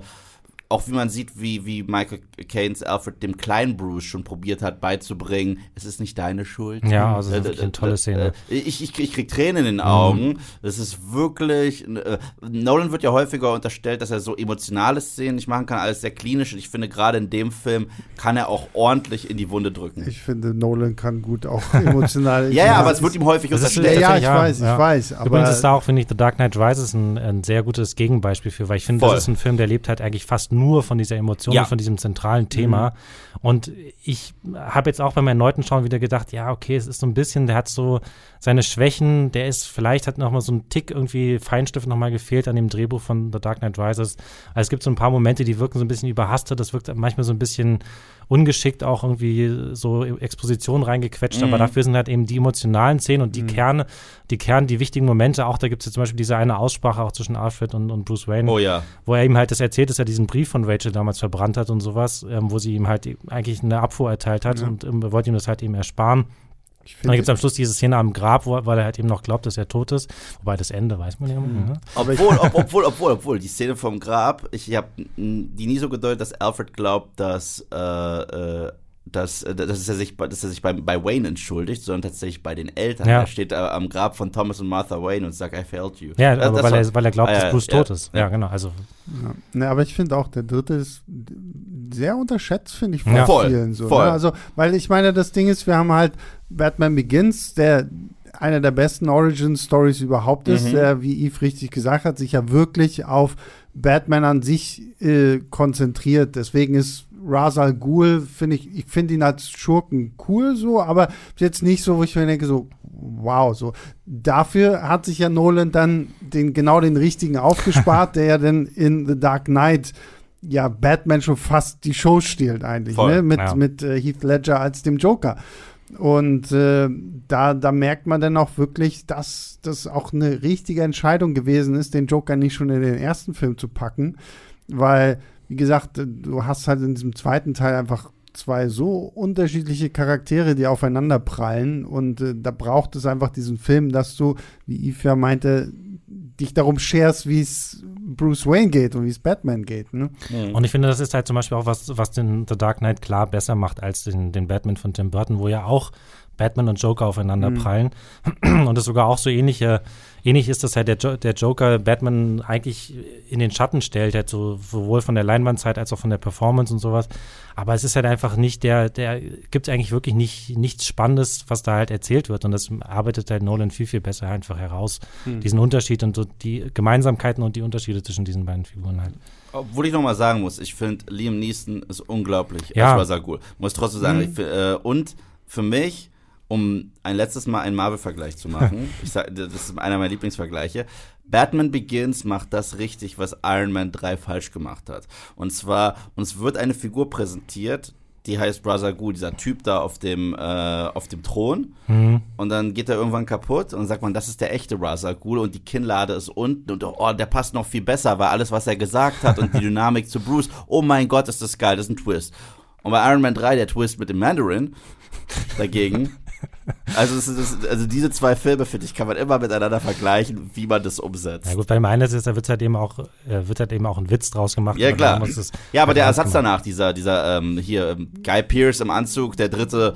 auch wie man sieht, wie, wie Michael Caines Alfred dem kleinen Bruce schon probiert hat beizubringen, es ist nicht deine Schuld. Ja, also das Äh, ist wirklich äh, eine tolle äh, Szene. äh, Ich, ich, ich krieg Tränen in den Augen. Das ist wirklich. Äh, Nolan wird ja häufiger unterstellt, dass er so emotionale Szenen nicht machen kann, alles sehr klinisch. Und ich finde, gerade in dem Film kann er auch ordentlich in die Wunde drücken. Ich finde, Nolan kann gut auch emotional. ja, ja, aber es wird ihm häufig Das ist- Ja, unterstellt. ja, ich Ja, weiß, ich ja. weiß. Aber Übrigens ist da auch, finde ich, The Dark Knight Rises ein, ein sehr gutes Gegenbeispiel für, weil ich finde, Voll. das ist ein Film, der lebt halt eigentlich fast nur von dieser Emotion, Ja. von diesem zentralen Thema. Und ich habe jetzt auch beim erneuten Schauen wieder gedacht, ja, okay, es ist so ein bisschen, der hat so seine Schwächen, der ist, vielleicht hat noch mal so ein Tick irgendwie Feinstift noch mal gefehlt an dem Drehbuch von The Dark Knight Rises. Also es gibt so ein paar Momente, die wirken so ein bisschen überhastet, das wirkt manchmal so ein bisschen ungeschickt auch irgendwie so Exposition reingequetscht, aber dafür sind halt eben die emotionalen Szenen und die Kerne, die Kern, die wichtigen Momente, auch da gibt es zum Beispiel diese eine Aussprache auch zwischen Alfred und, und Bruce Wayne, Oh ja. wo er ihm halt das erzählt, dass er diesen Brief von Rachel damals verbrannt hat und sowas, ähm, wo sie ihm halt eigentlich eine Abfuhr erteilt hat und ähm, wollte ihm das halt eben ersparen. Dann gibt es am Schluss diese Szene am Grab, wo, weil er halt eben noch glaubt, dass er tot ist. Wobei das Ende weiß man ja. immer, Ne? Obwohl, ob, obwohl, obwohl, obwohl, die Szene vom Grab, ich habe die nie so gedeutet, dass Alfred glaubt, dass, äh, äh, dass, äh, dass er sich, bei- dass er sich bei, bei Wayne entschuldigt, sondern tatsächlich bei den Eltern. Ja. Er steht äh, am Grab von Thomas und Martha Wayne und sagt, I failed you. Ja, Äh, aber das weil war- er, weil er glaubt, Ah, dass Bruce tot ist. Ja, ja. genau. Also ja. Ne, aber ich finde auch, der dritte ist sehr unterschätzt, finde ich, von vielen so. voll. Ne? Also, weil ich meine, das Ding ist, wir haben halt Batman Begins, der einer der besten Origin-Stories überhaupt ist, Mhm. der, wie Yves richtig gesagt hat, sich ja wirklich auf Batman an sich äh, konzentriert. Deswegen ist Ra's al Ghul, finde ich, ich finde ihn als Schurken cool so, aber jetzt nicht so, wo ich mir denke, so, wow, so. Dafür hat sich ja Nolan dann den, genau den richtigen aufgespart, der ja dann in The Dark Knight ja Batman schon fast die Show stiehlt eigentlich, Voll, ne? Mit, ja. mit äh, Heath Ledger als dem Joker. Und äh, da, da merkt man dann auch wirklich, dass das auch eine richtige Entscheidung gewesen ist, den Joker nicht schon in den ersten Film zu packen. Weil, wie gesagt, du hast halt in diesem zweiten Teil einfach zwei so unterschiedliche Charaktere, die aufeinander prallen. Und äh, da braucht es einfach diesen Film, dass du, wie Yves ja meinte, dich darum scherst, wie es Bruce Wayne geht und wie es Batman geht. Ne? Und ich finde, das ist halt zum Beispiel auch was, was den The Dark Knight klar besser macht als den, den Batman von Tim Burton, wo ja auch Batman und Joker aufeinander prallen. Und es sogar auch so ähnliche, ähnlich ist, dass halt der, jo der Joker Batman eigentlich in den Schatten stellt, halt so, sowohl von der Leinwandzeit als auch von der Performance und sowas. Aber es ist halt einfach nicht der, der gibt eigentlich wirklich nicht, nichts Spannendes, was da halt erzählt wird. Und das arbeitet halt Nolan viel, viel besser einfach heraus. Diesen Unterschied und so die Gemeinsamkeiten und die Unterschiede zwischen diesen beiden Figuren halt. Obwohl ich noch mal sagen muss, ich finde Liam Neeson ist unglaublich Ja. al Ghul. Muss trotzdem sagen, ich, fi- äh, und für mich, um ein letztes Mal einen Marvel-Vergleich zu machen, ich sag, das ist einer meiner Lieblingsvergleiche. Batman Begins macht das richtig, was Iron Man 3 falsch gemacht hat. Und zwar, uns wird eine Figur präsentiert, die heißt Ghul, dieser Typ da auf dem, äh, auf dem Thron. Und dann geht er irgendwann kaputt und dann sagt man, das ist der echte Ghul und die Kinnlade ist unten und oh, der passt noch viel besser, weil alles, was er gesagt hat und die Dynamik zu Bruce, oh mein Gott, ist das geil, das ist ein Twist. Und bei Iron Man 3, der Twist mit dem Mandarin dagegen, also, es ist, also diese zwei Filme, finde ich, kann man immer miteinander vergleichen, wie man das umsetzt. Ja gut, bei dem einen ist da wird halt eben auch, äh, wird halt eben auch ein Witz draus gemacht. Ja, aber klar. es Ja, aber halt der Ersatz gemacht. danach, dieser, dieser, ähm, hier, ähm, Guy Pierce im Anzug, der dritte,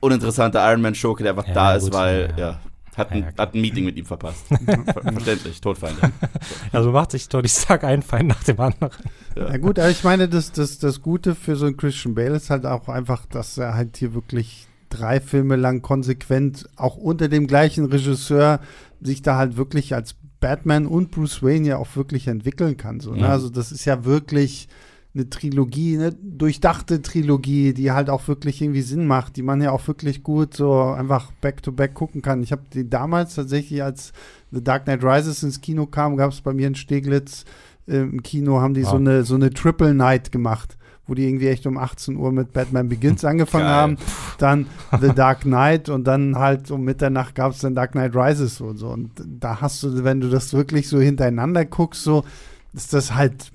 uninteressante Iron Man-Schurke, der einfach Ja, da ist, gut, weil, ja. ja, hat ein, Ja, hat ein Meeting mit ihm verpasst. Ver Verständlich, Todfeinde. Also macht sich Tony Stark ein Feind nach dem anderen. Na gut, aber ich meine, das, das, das Gute für so einen Christian Bale ist halt auch einfach, dass er halt hier wirklich drei Filme lang konsequent auch unter dem gleichen Regisseur sich da halt wirklich als Batman und Bruce Wayne ja auch wirklich entwickeln kann. So, ne? Ja. Also das ist ja wirklich eine Trilogie, eine durchdachte Trilogie, die halt auch wirklich irgendwie Sinn macht, die man ja auch wirklich gut so einfach back-to-back gucken kann. Ich habe die damals tatsächlich, als The Dark Knight Rises ins Kino kam, gab es bei mir in Steglitz äh, im Kino, haben die so Wow. eine so eine Triple Night gemacht, wo die irgendwie echt um 18 Uhr mit Batman Begins angefangen Geil. haben, dann The Dark Knight und dann halt um Mitternacht gab es dann Dark Knight Rises und so. Und da hast du, wenn du das wirklich so hintereinander guckst, so ist das halt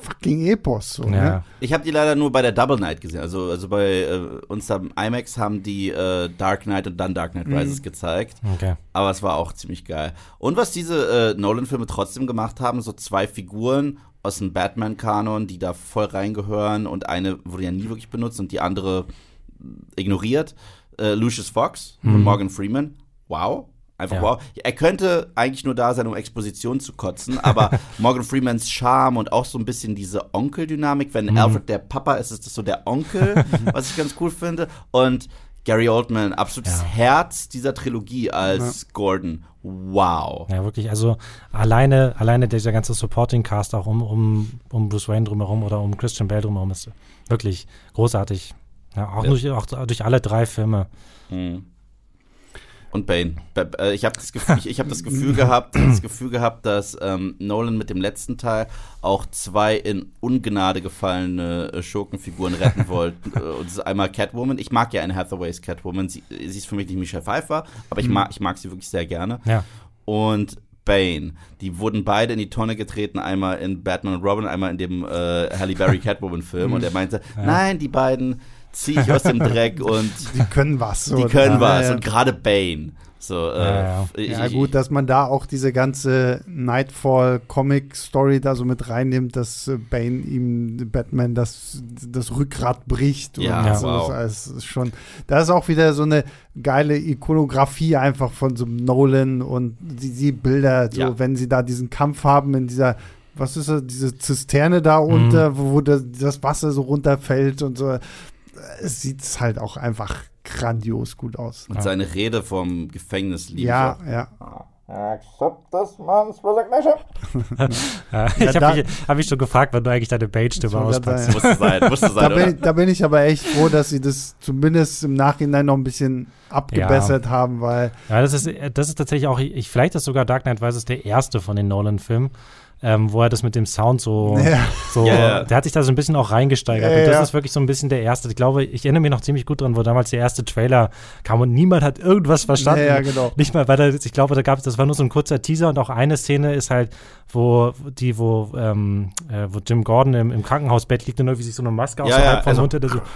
fucking Epos. So, Ja. ne? Ich habe die leider nur bei der Double Night gesehen. Also, also bei äh, uns am IMAX haben die äh, Dark Knight und dann Dark Knight Mhm. Rises gezeigt. Okay. Aber es war auch ziemlich geil. Und was diese äh, Nolan-Filme trotzdem gemacht haben, so zwei Figuren aus dem Batman-Kanon, die da voll reingehören und eine wurde ja nie wirklich benutzt und die andere ignoriert. Äh, Lucius Fox und Morgan Freeman. Wow. Einfach Ja. wow. Er könnte eigentlich nur da sein, um Exposition zu kotzen, aber Morgan Freemans Charme und auch so ein bisschen diese Onkel-Dynamik, wenn Alfred der Papa ist, ist das so der Onkel, was ich ganz cool finde. Und Gary Oldman, absolutes Ja. Herz dieser Trilogie als Gordon. Wow. Ja, wirklich. Also alleine, alleine dieser ganze Supporting Cast auch um, um, um Bruce Wayne drumherum oder um Christian Bale drumherum ist wirklich großartig. Ja, auch, Ja. Durch, auch durch alle drei Filme. Mhm. Und Bane. Ba- äh, Ich habe das Gefühl, ich, ich habe das Gefühl gehabt, das Gefühl gehabt, dass ähm, Nolan mit dem letzten Teil auch zwei in Ungnade gefallene äh, Schurkenfiguren retten wollte. Äh, Und das ist einmal Catwoman. Ich mag ja Anne Hathaways Catwoman. Sie, sie ist für mich nicht Michelle Pfeiffer, aber ich mag, ich mag sie wirklich sehr gerne. Ja. Und Bane. Die wurden beide in die Tonne getreten, einmal in Batman und Robin, einmal in dem äh, Halle Berry Catwoman-Film. Und er meinte, nein, die beiden ziehe ich aus dem Dreck und Die können was. So, die können was. ja. Und gerade Bane. So, äh, Ja, ja. Ich, Ja, gut, dass man da auch diese ganze Nightfall-Comic-Story da so mit reinnimmt, dass äh, Bane ihm Batman das, das Rückgrat bricht. Ja, und Ja. sowas. wow. alles ist schon, da ist auch wieder so eine geile Ikonografie einfach von so einem Nolan und die, die Bilder, so, Ja. wenn sie da diesen Kampf haben in dieser was ist das, diese Zisterne da unter, wo, wo das, das Wasser so runterfällt und so. Es sieht halt auch einfach grandios gut aus. Und seine Rede vom Gefängnis liebe Ja, ich ja. Accept this man's resignation. Ja, ich habe mich, hab mich schon gefragt, wann du eigentlich deine Bane-Stimme auspackst. gerade auch. Musste sein, Da sein, bin, da bin ich aber echt froh, dass sie das zumindest im Nachhinein noch ein bisschen abgebessert haben, weil Ja, das ist, das ist tatsächlich auch, ich, vielleicht ist sogar Dark Knight Rises der erste von den Nolan-Filmen, ähm, wo er das mit dem Sound so, Ja. so Ja, ja. der hat sich da so ein bisschen auch reingesteigert. Ja, und das ja. ist wirklich so ein bisschen der erste. Ich glaube, ich erinnere mich noch ziemlich gut dran, wo damals der erste Trailer kam und niemand hat irgendwas verstanden. Ja, ja, genau. Nicht mal, weil da, ich glaube, da gab es, das war nur so ein kurzer Teaser und auch eine Szene ist halt, wo die, wo, ähm, äh, wo Jim Gordon im, im Krankenhausbett liegt und irgendwie sich so eine Maske Ja, außerhalb ja, also- Mund hat, der so,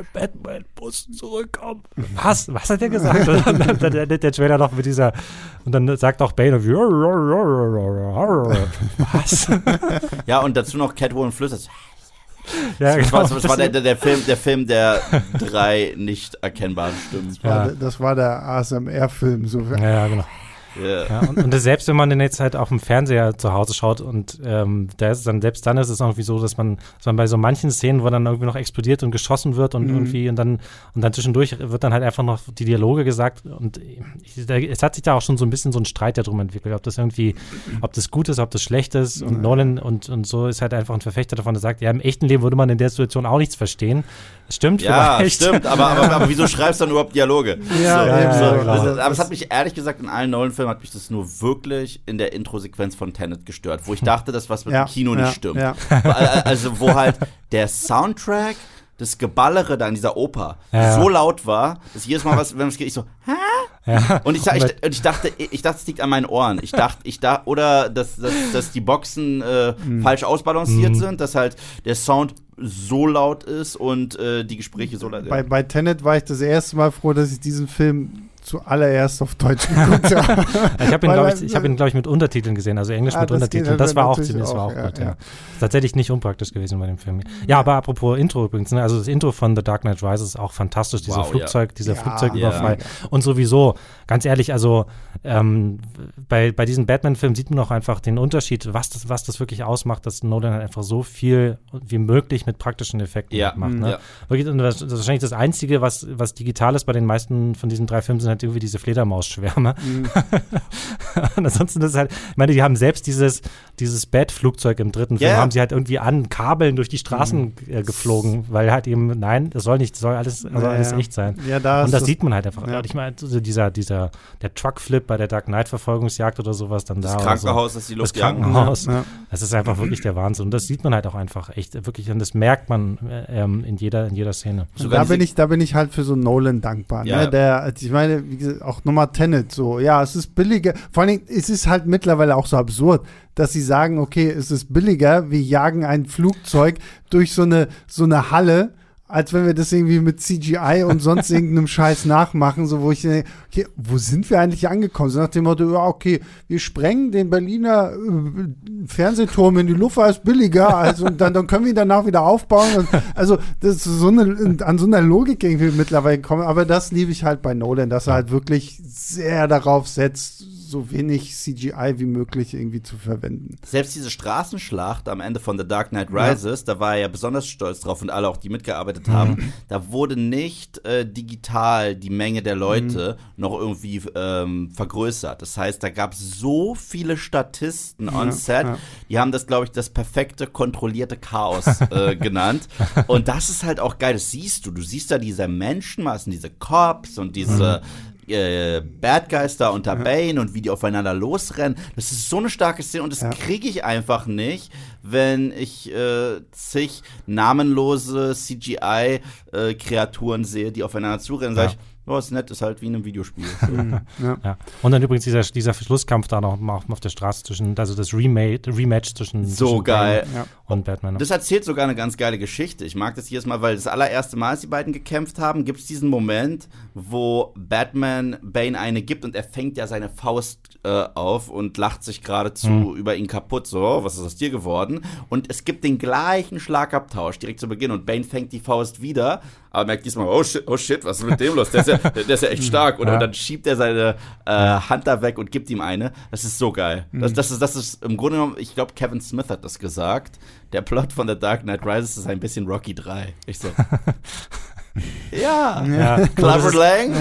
"Äh, Batman muss zurückkommen. Was? Was hat der gesagt? Und dann, endet der Trailer noch mit dieser, und dann sagt auch Bane, was? Ja, und dazu noch Catwoman flüstert. ja, Das war, das Das- war der, der, Film, der Film der drei nicht erkennbaren Stimmen. Ja. das war der ASMR-Film. So. ja, ja, genau. Ja. Ja, und, und selbst wenn man den jetzt halt auf dem Fernseher zu Hause schaut und ähm, da ist es dann, selbst dann ist es irgendwie so, dass man, dass man bei so manchen Szenen, wo dann irgendwie noch explodiert und geschossen wird und Mhm. irgendwie und dann und dann zwischendurch wird dann halt einfach noch die Dialoge gesagt und ich, da, es hat sich da auch schon so ein bisschen so ein Streit darum entwickelt, ob das irgendwie, ob das gut ist, ob das schlecht ist und Nolan und, und so ist halt einfach ein Verfechter davon, der sagt, ja, im echten Leben würde man in der Situation auch nichts verstehen. Stimmt Ja, vielleicht. stimmt, aber, aber, aber wieso schreibst du dann überhaupt Dialoge? Ja, so, ja, so, ja, genau. das, aber es hat mich ehrlich gesagt in allen Nolan-Filmen hat mich das nur wirklich in der Introsequenz von Tenet gestört, wo ich dachte, dass was mit dem Kino nicht stimmt. Also wo halt der Soundtrack, das Geballere da in dieser Oper Ja. so laut war, dass jedes Mal was, wenn es geht, ich so, hä? Ja. Und ich, ich, und ich dachte, ich dachte, es liegt an meinen Ohren. Ich dachte, ich dachte, oder dass, dass, dass die Boxen äh, Mhm. falsch ausbalanciert sind, dass halt der Sound so laut ist und äh, die Gespräche so laut Bei, bei Tenet war ich das erste Mal froh, dass ich diesen Film zuallererst auf Deutsch geguckt habe. ich habe ihn, glaube ich, ich hab ihn, glaub ich, mit Untertiteln gesehen, also Englisch Ah, mit das Untertiteln. Das war auch ziemlich, das war auch, ja, gut, ja. ja. Tatsächlich nicht unpraktisch gewesen bei dem Film. Ja, aber apropos Intro übrigens, ne? also das Intro von The Dark Knight Rises ist auch fantastisch, dieser Wow, Flugzeug, dieser Ja, Flugzeugüberfall. ja. Und sowieso, ganz ehrlich, also ähm, bei, bei diesen Batman-Filmen sieht man auch einfach den Unterschied, was das, was das wirklich ausmacht, dass Nolan halt einfach so viel wie möglich mit praktischen Effekten Ja, macht. Ne? ja. Wirklich, das ist wahrscheinlich das Einzige, was, was digital ist bei den meisten von diesen drei Filmen, sind halt irgendwie diese Fledermausschwärme. und ansonsten ist es halt, ich meine, die haben selbst dieses, dieses Bat-Flugzeug im dritten Film, Ja. haben sie halt irgendwie an Kabeln durch die Straßen äh, geflogen, weil halt eben, nein, das soll nicht, das soll alles, soll Ja, alles ja. echt sein. Ja, da Und das das- sieht man halt einfach. Ja. Ich meine, so dieser, dieser, der Truckflip bei der Dark Knight-Verfolgungsjagd oder sowas dann Das da. oder Krankenhaus, das die So. Luft Das jagen. Krankenhaus. Ja. Das ist einfach wirklich der Wahnsinn. Und das sieht man halt auch einfach echt, wirklich, und das merkt man äh, ähm, in, jeder, in jeder Szene. Da bin ich, da bin ich halt für so Nolan dankbar. Ja. Ne? Der, ich meine, wie gesagt, auch nochmal Tenet so. Ja, es ist billiger. Vor allen Dingen, es ist halt mittlerweile auch so absurd, dass sie sagen, okay, es ist billiger, wir jagen ein Flugzeug durch so eine, so eine Halle, als wenn wir das irgendwie mit CGI und sonst irgendeinem Scheiß nachmachen, so wo ich denke, okay, wo sind wir eigentlich angekommen? So nach dem Motto, ja, okay, wir sprengen den Berliner äh, Fernsehturm in die Luft, weil es billiger, also und dann, dann können wir ihn danach wieder aufbauen. Und, also das ist so eine, an so einer Logik irgendwie mittlerweile kommen, aber das liebe ich halt bei Nolan, dass er halt wirklich sehr darauf setzt, so wenig CGI wie möglich irgendwie zu verwenden. Selbst diese Straßenschlacht am Ende von The Dark Knight Rises, da war er ja besonders stolz drauf und alle auch, die mitgearbeitet haben, da wurde nicht äh, digital die Menge der Leute noch irgendwie ähm, vergrößert. Das heißt, da gab es so viele Statisten on set, ja. die haben das, glaube ich, das perfekte kontrollierte Chaos äh, genannt. Und das ist halt auch geil, das siehst du. Du siehst da diese Menschenmassen, diese Cops und diese äh, Bad Guys da unter Bane und wie die aufeinander losrennen. Das ist so eine starke Szene und das Ja. kriege ich einfach nicht, wenn ich äh, zig namenlose CGI-Kreaturen sehe, die aufeinander zurennen. Sag Ja. ich, oh, ist nett, ist halt wie in einem Videospiel. Ja. Und dann übrigens dieser, dieser Schlusskampf da noch mal auf der Straße zwischen, also das Remake, Rematch zwischen, So zwischen geil. Bane und Batman. Das erzählt sogar eine ganz geile Geschichte. Ich mag das jedes Mal, weil das allererste Mal, als die beiden gekämpft haben, gibt es diesen Moment, wo Batman Bane eine gibt und er fängt ja seine Faust äh, auf und lacht sich geradezu über ihn kaputt. So, "Oh, was ist aus dir geworden? Und es gibt den gleichen Schlagabtausch direkt zu Beginn und Bane fängt die Faust wieder, aber merkt diesmal, oh shit, oh shit, was ist mit dem los? Der ist ja, der ist ja echt stark. Und, Ja. und dann schiebt er seine äh, Hand da weg und gibt ihm eine. Das ist so geil. Das, das, ist, das ist im Grunde genommen, ich glaube, Kevin Smith hat das gesagt. Der Plot von The Dark Knight Rises ist ein bisschen Rocky 3. Ich so. ja. ja, Clever Lang.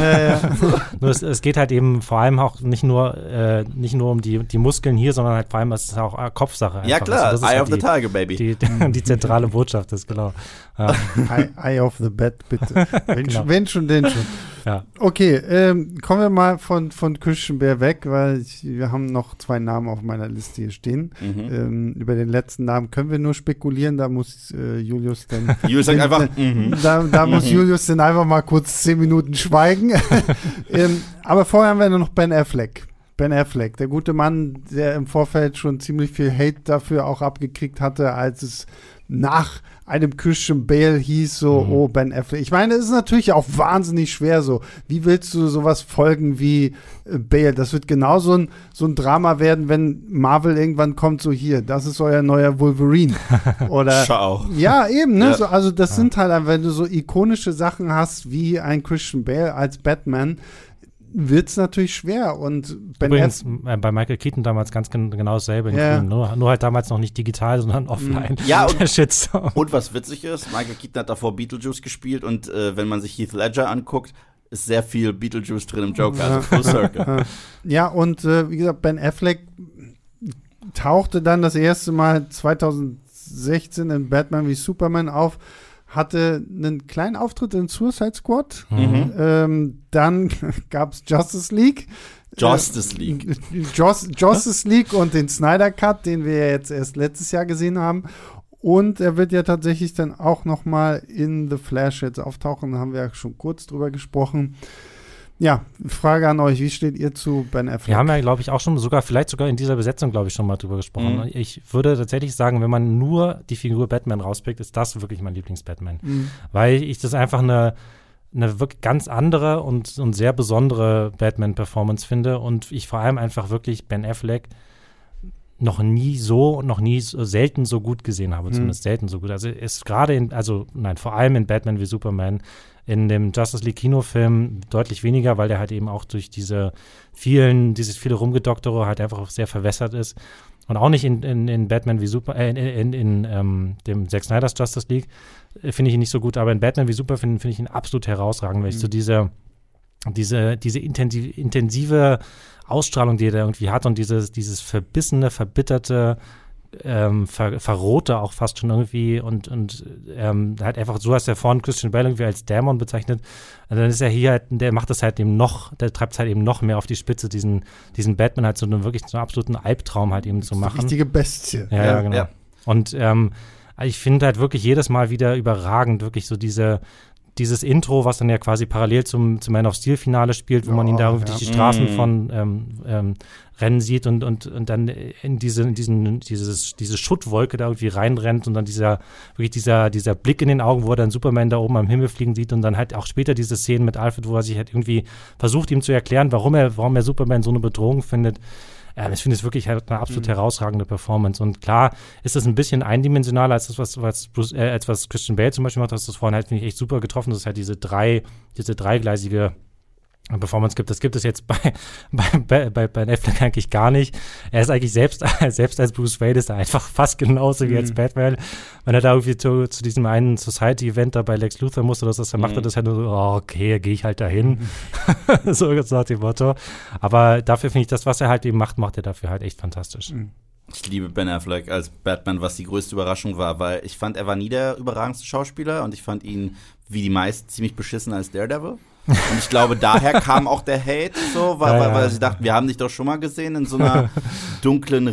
nur es, es geht halt eben vor allem auch nicht nur, äh, nicht nur um die, die Muskeln hier, sondern halt vor allem ist es auch äh, Kopfsache. Ja, einfach. klar. Also das ist Eye halt of the die, Tiger, Baby. Die, die, die zentrale Botschaft ist, genau. Ja, Eye, Eye of the Bat, bitte. Wenn, Genau. schon, wenn schon, denn schon. ja. Okay, ähm, kommen wir mal von, von Christian Bär weg, weil ich, wir haben noch zwei Namen auf meiner Liste hier stehen. Mhm. Ähm, über den letzten Namen können wir nur spekulieren, da muss äh, Julius dann. Julius sagt einfach, mhm. Da, da muss Julius dann einfach mal kurz zehn Minuten schweigen. ähm, aber vorher haben wir noch Ben Affleck. Ben Affleck, der gute Mann, der im Vorfeld schon ziemlich viel Hate dafür auch abgekriegt hatte, als es nach einem Christian Bale hieß, so, oh, Ben Affleck. Ich meine, es ist natürlich auch wahnsinnig schwer so. Wie willst du sowas folgen wie äh, Bale? Das wird genau so ein, so ein Drama werden, wenn Marvel irgendwann kommt, so hier, das ist euer neuer Wolverine. Oder Schau. ja, eben, ne? Ja. So, also das sind halt, wenn du so ikonische Sachen hast wie ein Christian Bale als Batman, wird es natürlich schwer. Und Ben Übrigens äh, bei Michael Keaton damals ganz gen genau dasselbe. Ja. Grün. Nur, nur halt damals noch nicht digital, sondern offline. Ja, und-. Und was witzig ist, Michael Keaton hat davor Beetlejuice gespielt und äh, wenn man sich Heath Ledger anguckt, ist sehr viel Beetlejuice drin im Joker, also Full Circle. ja, und äh, wie gesagt, Ben Affleck tauchte dann das erste Mal 2016 in Batman wie Superman auf, hatte einen kleinen Auftritt in Suicide Squad. Mhm. Ähm, dann gab es Justice League. Justice Äh, League. Jos Justice League und den Snyder Cut, den wir ja jetzt erst letztes Jahr gesehen haben. Und er wird ja tatsächlich dann auch noch mal in The Flash jetzt auftauchen. Da haben wir ja schon kurz drüber gesprochen. Ja, Frage an euch, wie steht ihr zu Ben Affleck? Wir haben ja, glaube ich, auch schon sogar, vielleicht sogar in dieser Besetzung, glaube ich, schon mal drüber gesprochen. Mhm. Ich würde tatsächlich sagen, wenn man nur die Figur Batman rauspickt, ist das wirklich mein Lieblings-Batman. Mhm. Weil ich das einfach eine, eine wirklich ganz andere und, und sehr besondere Batman-Performance finde und ich vor allem einfach wirklich Ben Affleck noch nie so und noch nie so, selten so gut gesehen habe, zumindest selten so gut. Also ist gerade in, also nein, vor allem in Batman wie Superman, in dem Justice League Kinofilm deutlich weniger, weil der halt eben auch durch diese vielen, dieses viele Rumgedoktere halt einfach auch sehr verwässert ist. Und auch nicht in, in, in Batman wie Super, äh, in, in, in ähm, dem Zack Snyder's Justice League äh, finde ich ihn nicht so gut, aber in Batman wie Super finde find ich ihn absolut herausragend, weil ich so diese, diese, diese intensiv, intensive Ausstrahlung, die er da irgendwie hat und dieses, dieses verbissene, verbitterte, ähm, ver, verrohte auch fast schon irgendwie und, und ähm, halt einfach, so hast du ja vorhin Christian Bale irgendwie als Dämon bezeichnet. Und dann ist er hier halt, der macht das halt eben noch, der treibt es halt eben noch mehr auf die Spitze, diesen, diesen Batman halt so einen wirklich so einen absoluten Albtraum halt eben zu machen. Richtige Bestie. Ja, ja, genau. ja. Und ähm, ich finde halt wirklich jedes Mal wieder überragend, wirklich so diese, dieses Intro, was dann ja quasi parallel zum, zum Man of Steel Finale spielt, wo man ihn da Oh, durch ja. die Straßen Mm. von ähm, ähm, Rennen sieht und, und, und dann in diese, in diesen, dieses, diese Schuttwolke da irgendwie reinrennt und dann dieser, wirklich dieser, dieser Blick in den Augen, wo er dann Superman da oben am Himmel fliegen sieht und dann halt auch später diese Szenen mit Alfred, wo er sich halt irgendwie versucht, ihm zu erklären, warum er, warum er Superman so eine Bedrohung findet. Ähm, ich finde es wirklich halt eine absolut herausragende Performance. Und klar ist es ein bisschen eindimensionaler als das, was, was, Bruce, äh, als was Christian Bale zum Beispiel macht. Das ist vorhin halt, finde ich, echt super getroffen. Das ist halt diese drei, diese dreigleisige Performance gibt. Das gibt es jetzt bei, bei, bei, bei Ben Affleck eigentlich gar nicht. Er ist eigentlich selbst, selbst als Bruce Wayne ist er einfach fast genauso wie als Batman. Wenn er da irgendwie zu, zu diesem einen Society-Event da bei Lex Luthor musste, oder so, dann macht er das halt nur so, oh, okay, gehe ich halt dahin. so so nach dem Motto. Aber dafür finde ich das, was er halt eben macht, macht er dafür halt echt fantastisch. Ich liebe Ben Affleck als Batman, was die größte Überraschung war, weil ich fand, er war nie der überragendste Schauspieler und ich fand ihn, wie die meisten, ziemlich beschissen als Daredevil. Und ich glaube, daher kam auch der Hate, so, weil, Ja, weil, ja. weil sie dachten, wir haben dich doch schon mal gesehen in so einer dunklen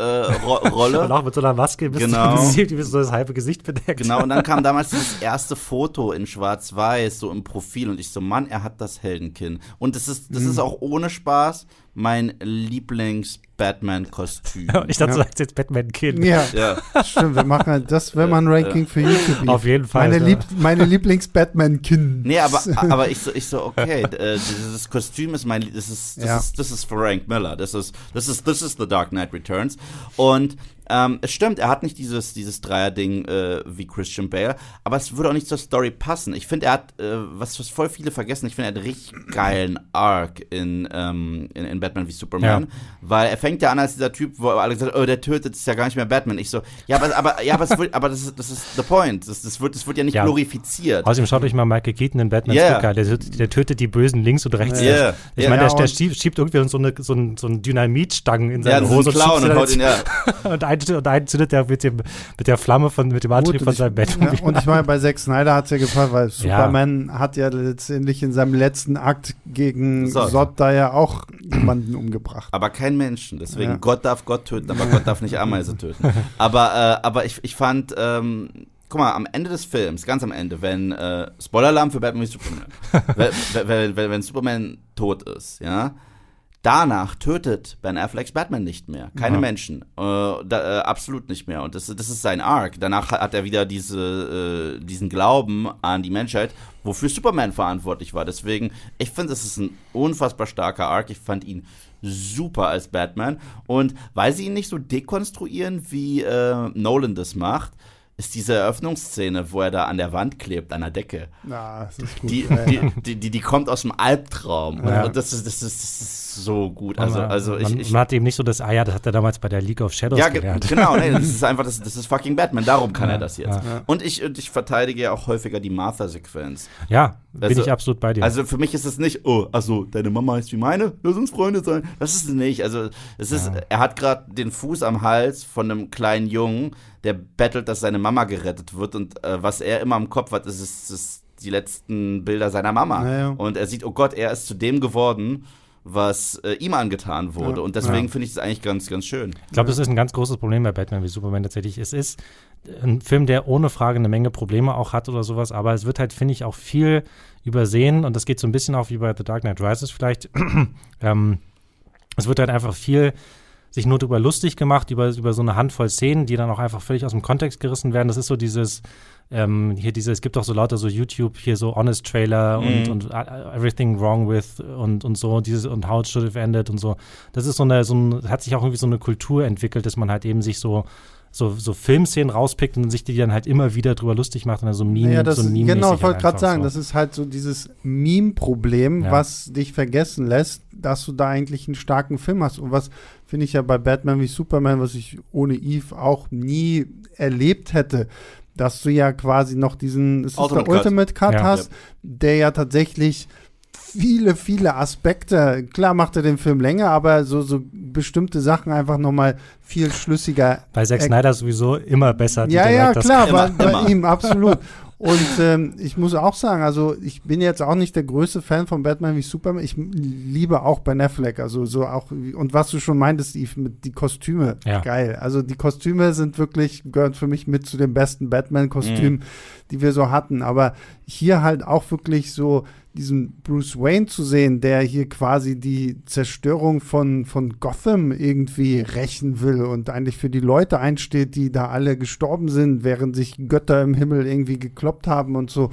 Ritter-Rolle. Und auch mit so einer Maske bis Genau. die bis so das halbe Gesicht bedeckt. Genau, und dann kam damals dieses erste Foto in Schwarz-Weiß, so im Profil, und ich so, Mann, er hat das Heldenkinn. Und das ist, das ist auch ohne Spaß mein Lieblings-Batman-Kostüm. ich dachte, Ja. du sagst jetzt Batman-Kind. Ja, ja. stimmt. Wir machen halt das, wenn man ein Ranking für YouTube Auf jeden Fall. Meine, ja. Lieb meine Lieblings-Batman-Kind. Nee, aber, aber ich so, ich so okay, äh, dieses Kostüm ist mein, das ist, das Ja. ist, das ist Frank Miller, das ist, das ist, das ist The Dark Knight Returns. Und ähm, es stimmt, er hat nicht dieses, dieses Dreier-Ding äh, wie Christian Bale, aber es würde auch nicht zur Story passen. Ich finde, er hat, äh, was, was voll viele vergessen, ich finde, er hat einen richtig geilen Arc in, ähm, in, in Batman wie Superman, Ja. weil er fängt ja an als dieser Typ, wo alle gesagt oh, der tötet, ist ja gar nicht mehr Batman. Ich so, ja, aber, aber, ja, aber, es wird, aber das, ist, das ist the point. Das, das, wird, das wird ja nicht Ja. glorifiziert. Außerdem schaut euch mal Michael Keaton in Batman Ja. Sticker. Der, tötet- der tötet die Bösen links und rechts. Ja. Ich Ja. meine, Ja, der, der und- schiebt, irgendwie so eine, so ein, so ein Dynamitstangen in Ja, seine ist Hose ein und sie haut ihn, dann- ja. und, einen, und einen zündet er mit, dem, mit der Flamme von, mit dem Antrieb Gut, von ich, seinem Bett. ja, und ich meine, bei Zack Snyder hat es ja gefallen, weil Ja. Superman hat ja letztendlich in seinem letzten Akt gegen Zod. Zod da ja auch jemanden umgebracht. Aber kein Menschen. Deswegen, Ja. Gott darf Gott töten, aber Gott darf nicht Ameise töten. Aber, äh, aber ich, ich fand, ähm, guck mal, am Ende des Films, ganz am Ende, wenn, äh, Spoiler-Alarm für Batman wie Superman, wenn, wenn, wenn, wenn Superman tot ist, ja, danach tötet Ben Afflecks Batman nicht mehr. Keine Ja. Menschen. Äh, da, äh, absolut nicht mehr. Und das, das ist sein Arc. Danach hat er wieder diese, äh, diesen Glauben an die Menschheit, wofür Superman verantwortlich war. Deswegen, ich finde, es ist ein unfassbar starker Arc. Ich fand ihn super als Batman. Und weil sie ihn nicht so dekonstruieren, wie äh, Nolan das macht, ist diese Eröffnungsszene, wo er da an der Wand klebt, an der Decke. Ja, das ist gut. Die, Ja, ja. die, die, die, kommt aus dem Albtraum. Ja. Und das ist, das, ist, das ist so gut. Also, man, also ich, man, ich, man hat eben nicht so das, ah ja, das hat er damals bei der League of Shadows ja, ge gelernt. genau, nee, das ist einfach, das, das ist fucking Batman, darum kann Ja, er das jetzt. ja. Und ich, und ich verteidige ja auch häufiger die Martha-Sequenz. Ja, bin Also- ich absolut bei dir. Also für mich ist es nicht, oh, also deine Mama ist wie meine, lass uns Freunde sein. Das ist es nicht. Also es ist, Ja. er hat gerade den Fuß am Hals von einem kleinen Jungen, der bettelt, dass seine Mama gerettet wird und äh, was er immer im Kopf hat, ist, ist, ist die letzten Bilder seiner Mama. Ja, ja. Und er sieht, oh Gott, er ist zu dem geworden, was äh, ihm angetan wurde. Ja. Und deswegen Ja. finde ich das eigentlich ganz, ganz schön. Ich glaube, das ist ein ganz großes Problem bei Batman wie Superman tatsächlich. Es ist ein Film, der ohne Frage eine Menge Probleme auch hat oder sowas, aber es wird halt, finde ich, auch viel übersehen und das geht so ein bisschen auch wie bei The Dark Knight Rises vielleicht. ähm, es wird halt einfach viel sich nur darüber lustig gemacht, über, über so eine Handvoll Szenen, die dann auch einfach völlig aus dem Kontext gerissen werden. Das ist so dieses, ähm, hier diese, es gibt auch so lauter so YouTube, hier so Honest Trailer und, Mhm. und uh, Everything Wrong with und, und so, dieses und How It Should Have Ended und so. Das ist so eine, so ein, hat sich auch irgendwie so eine Kultur entwickelt, dass man halt eben sich so, so, so Filmszenen rauspickt und sich die dann halt immer wieder drüber lustig macht und dann so Meme, Ja, das, so Meme genau, ich wollte gerade sagen, so. das ist halt so dieses Meme-Problem, Ja. was dich vergessen lässt, dass du da eigentlich einen starken Film hast. Und was finde ich ja bei Batman wie Superman, was ich ohne Eve auch nie erlebt hätte, dass du ja quasi noch diesen es ist Ultimate der Cut. Ultimate Cut Ja. hast, der ja tatsächlich viele, viele Aspekte, klar macht er den Film länger, aber so, so bestimmte Sachen einfach nochmal viel schlüssiger Bei Zack Snyder sowieso immer besser. die ja, ja, klar, immer, bei, bei immer. ihm, absolut. Und ähm, ich muss auch sagen, also ich bin jetzt auch nicht der größte Fan von Batman wie Superman. Ich liebe auch Ben Affleck, also so auch, und was du schon meintest, Yves, mit die Kostüme, Ja. geil. Also die Kostüme sind wirklich, gehören für mich mit zu den besten Batman-Kostümen, Mhm. die wir so hatten. Aber hier halt auch wirklich so diesen Bruce Wayne zu sehen, der hier quasi die Zerstörung von, von Gotham irgendwie rächen will und eigentlich für die Leute einsteht, die da alle gestorben sind, während sich Götter im Himmel irgendwie gekloppt haben und so.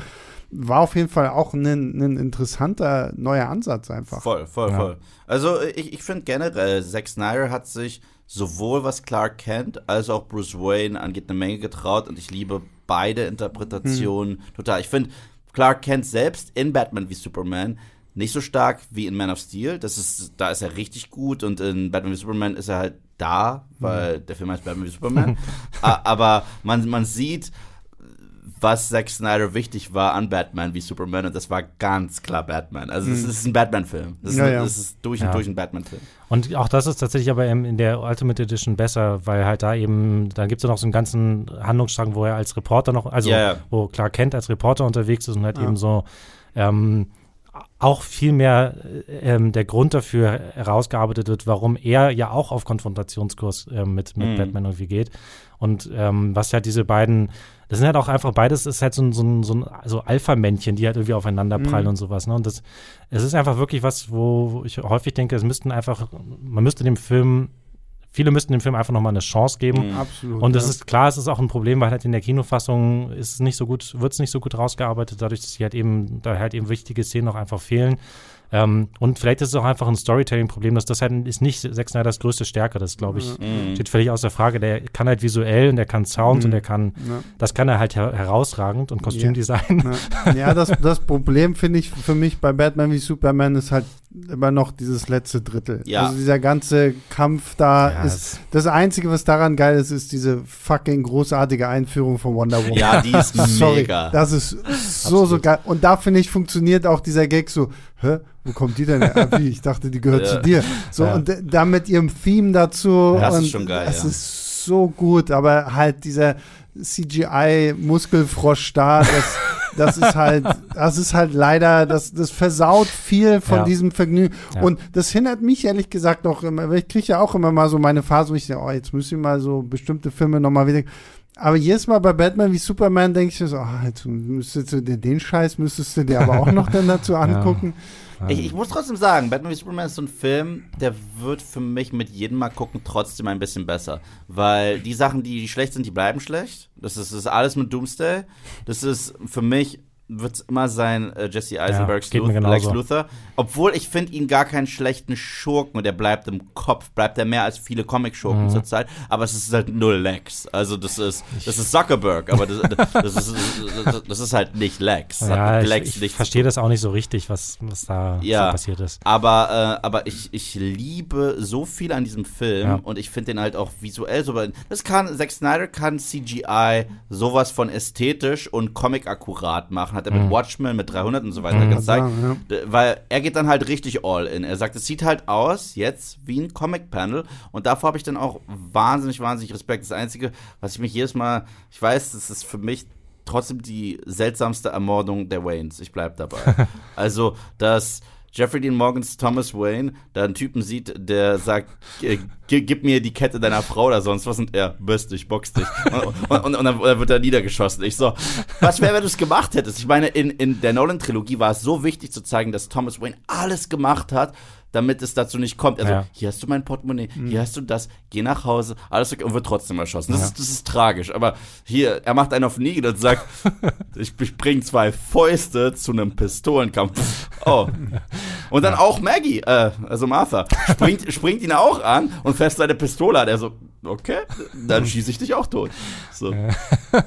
War auf jeden Fall auch ein, ein interessanter neuer Ansatz einfach. Voll, voll, Ja. voll. Also ich, ich finde generell, Zack Snyder hat sich sowohl was Clark Kent als auch Bruce Wayne angeht eine Menge getraut und ich liebe beide Interpretationen total. Ich finde Clark Kent selbst in Batman wie Superman nicht so stark wie in Man of Steel. Das ist, da ist er richtig gut und in Batman wie Superman ist er halt da, weil der Film heißt Batman wie Superman. Aber man, man sieht, was Zack Snyder wichtig war an Batman wie Superman und das war ganz klar Batman. Also es ist ein Batman-Film. Das, ist- Ja, ja. das ist durch Ja. und durch ein Batman-Film. Und auch das ist tatsächlich aber in der Ultimate Edition besser, weil halt da eben, da gibt es ja noch so einen ganzen Handlungsstrang, wo er als Reporter noch, also Ja, ja. wo Clark Kent als Reporter unterwegs ist und halt Ja. eben so ähm, auch viel mehr äh, ähm, der Grund dafür herausgearbeitet wird, warum er ja auch auf Konfrontationskurs ähm, mit, mit Mhm. Batman irgendwie geht. Und ähm, was halt diese beiden, das sind halt auch einfach beides, ist halt so ein, so ein, so ein so Alpha-Männchen, die halt irgendwie aufeinander prallen Mhm. und sowas. Ne? Und das, es ist einfach wirklich was, wo ich häufig denke, es müssten einfach, man müsste dem Film, viele müssten dem Film einfach nochmal eine Chance geben. Mhm. Absolut. Und das ja. ist klar, es ist auch ein Problem, weil halt in der Kinofassung ist es nicht so gut, wird es nicht so gut rausgearbeitet, dadurch, dass sie halt eben, da halt eben wichtige Szenen noch einfach fehlen. Ähm, und vielleicht ist es auch einfach ein Storytelling-Problem, dass das halt ist nicht Zack Snyders größte Stärke. Das glaube ich, Mhm. steht völlig außer Frage. Der kann halt visuell und der kann Sound Mhm. und der kann, Ja. das kann er halt her herausragend und Kostümdesign. Ja, ja das, das Problem finde ich für mich bei Batman wie Superman ist halt immer noch dieses letzte Drittel. Ja. Also dieser ganze Kampf da Ja, ist das Einzige, was daran geil ist, ist diese fucking großartige Einführung von Wonder Woman. Ja, die ist Sorry, mega. das ist so, so geil. Und da finde ich, funktioniert auch dieser Gag so, hä, wo kommt die denn her? Ah, wie? Ich dachte, die gehört Ja. zu dir. So, und da mit ihrem Theme dazu. Das ist schon geil, Das ist so gut, aber halt dieser CGI-Muskelfrosch da, das, das ist halt, das ist halt leider, das, das versaut viel von Ja. diesem Vergnügen. Ja. Und das hindert mich ehrlich gesagt auch immer, weil ich kriege ja auch immer mal so meine Phase, wo ich denke, oh, jetzt müssen wir mal so bestimmte Filme nochmal wieder. Aber jedes Mal bei Batman wie Superman denke ich mir so, ah, jetzt müsstest du dir den Scheiß, müsstest du dir aber auch noch dann dazu angucken. Ich, ich muss trotzdem sagen, Batman wie Superman ist so ein Film, der wird für mich mit jedem Mal gucken trotzdem ein bisschen besser. Weil die Sachen, die schlecht sind, die bleiben schlecht. Das ist, das ist alles mit Doomsday. Das ist für mich wird es immer sein äh, Jesse Eisenbergs mir Luth- Lex. Luthor. Obwohl ich finde ihn gar keinen schlechten Schurken und er bleibt im Kopf, bleibt er mehr als viele Comic-Schurken Mhm. zurzeit. Aber es ist halt null Lex. Also das ist, das ist Zuckerberg, aber das, das, ist, das, das ist halt nicht Lex. Ja, ich, Lex ich zu verstehe das auch nicht so richtig, was, was da Ja. so passiert ist. aber, äh, aber ich, ich liebe so viel an diesem Film Ja. und ich finde den halt auch visuell so. Das kann, Zack Snyder kann CGI sowas von ästhetisch und Comic-akkurat machen. Hat er Mhm. mit Watchmen, mit 300 und so weiter Mhm. gezeigt. D- Weil er geht dann halt richtig all in. Er sagt, es sieht halt aus jetzt wie ein Comic-Panel und davor habe ich dann auch wahnsinnig, wahnsinnig Respekt. Das Einzige, was ich mich jedes Mal, ich weiß, das ist für mich trotzdem die seltsamste Ermordung der Waynes. Ich bleib dabei. also, dass Jeffrey Dean Morgans Thomas Wayne da einen Typen sieht, der sagt, äh, gi- gib mir die Kette deiner Frau oder sonst was und er bist dich, box dich. Und, und, und, und dann wird er niedergeschossen. Ich so, was wäre, wenn du es gemacht hättest? Ich meine, in, in der Nolan-Trilogie war es so wichtig zu zeigen, dass Thomas Wayne alles gemacht hat, damit es dazu nicht kommt. Also, Ja. hier hast du mein Portemonnaie, hier hast du das, geh nach Hause, alles okay und wird trotzdem erschossen. Das, ist, das ist tragisch. Aber hier, er macht einen auf Nigel und sagt, ich, ich bringe zwei Fäuste zu einem Pistolenkampf. Oh. Und dann auch Maggie, äh, also Martha, springt, springt ihn auch an und fässt seine Pistole an. Er so, okay, dann schieße ich dich auch tot. So.